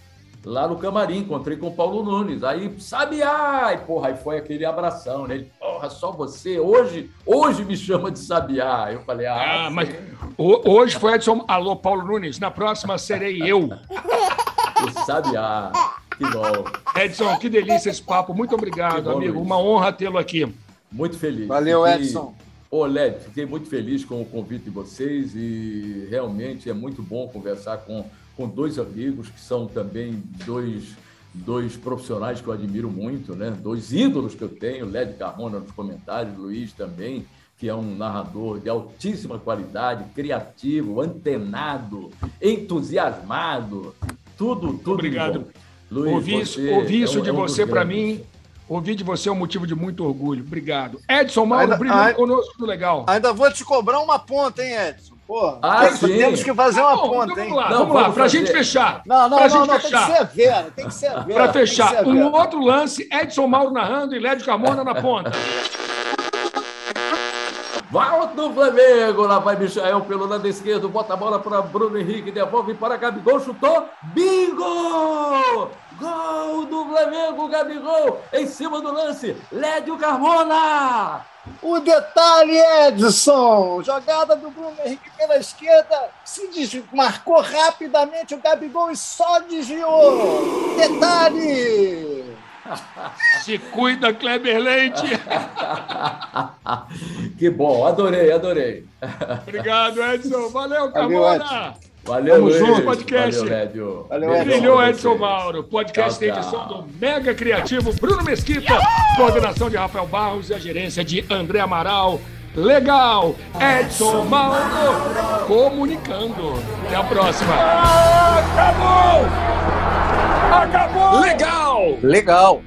lá no camarim, encontrei com o Paulo Nunes. Aí, sabe, ai, porra, aí foi aquele abração, né? Ele, porra, só você, hoje, hoje me chama de Sabiá. Eu falei, ah, ah mas hoje foi Edson, alô, Paulo Nunes, na próxima serei eu. O Sabiá, que bom. Edson, que delícia esse papo, muito obrigado, bom, amigo, Luiz. uma honra tê-lo aqui. Muito feliz. Valeu, Fiquei... Edson. Ô, Led, fiquei muito feliz com o convite de vocês e realmente é muito bom conversar com com dois amigos que são também dois, dois profissionais que eu admiro muito, né? Dois ídolos que eu tenho, Led Carmona nos comentários, Luiz também, que é um narrador de altíssima qualidade, criativo, antenado, entusiasmado, tudo, tudo. Obrigado. Luiz, ouvi isso, ouvi isso é um, de é um você para mim. Ouvir de você é um motivo de muito orgulho. Obrigado. Edson Mauro, brilhou conosco, tudo legal. Ainda vou te cobrar uma ponta, hein, Edson? Pô, ah, temos que fazer uma ponta, então hein? Vamos lá, não, vamos lá, pra gente fechar. Não, não, pra não, não, fechar. tem que ser Vera, tem que ser Vera. Pra fechar, um outro lance, Edson Mauro narrando e Lédio Carmona na ponta. Volta do Flamengo, lá vai Michael pelo lado esquerdo, bota a bola para Bruno Henrique, devolve para Gabigol, chutou, bingo! Gol do Flamengo, Gabigol, em cima do lance, Lédio Carmona! O detalhe, Edson, jogada do Bruno Henrique pela esquerda, se desmarcou rapidamente o Gabigol e só desviou. Detalhe! Se cuida, Kleber Leite. que bom, adorei, adorei. Obrigado, Edson. Valeu, Camona. Valeu, Tamo junto, podcast. Valeu, Lédio. Valeu, Edson. Brilhou, Edson Mauro. Podcast tem edição do Mega Criativo Bruno Mesquita, coordenação de Rafael Barros e a gerência de André Amaral. Legal! Edson Mauro comunicando. Até a próxima. Acabou! Acabou! Legal! Legal!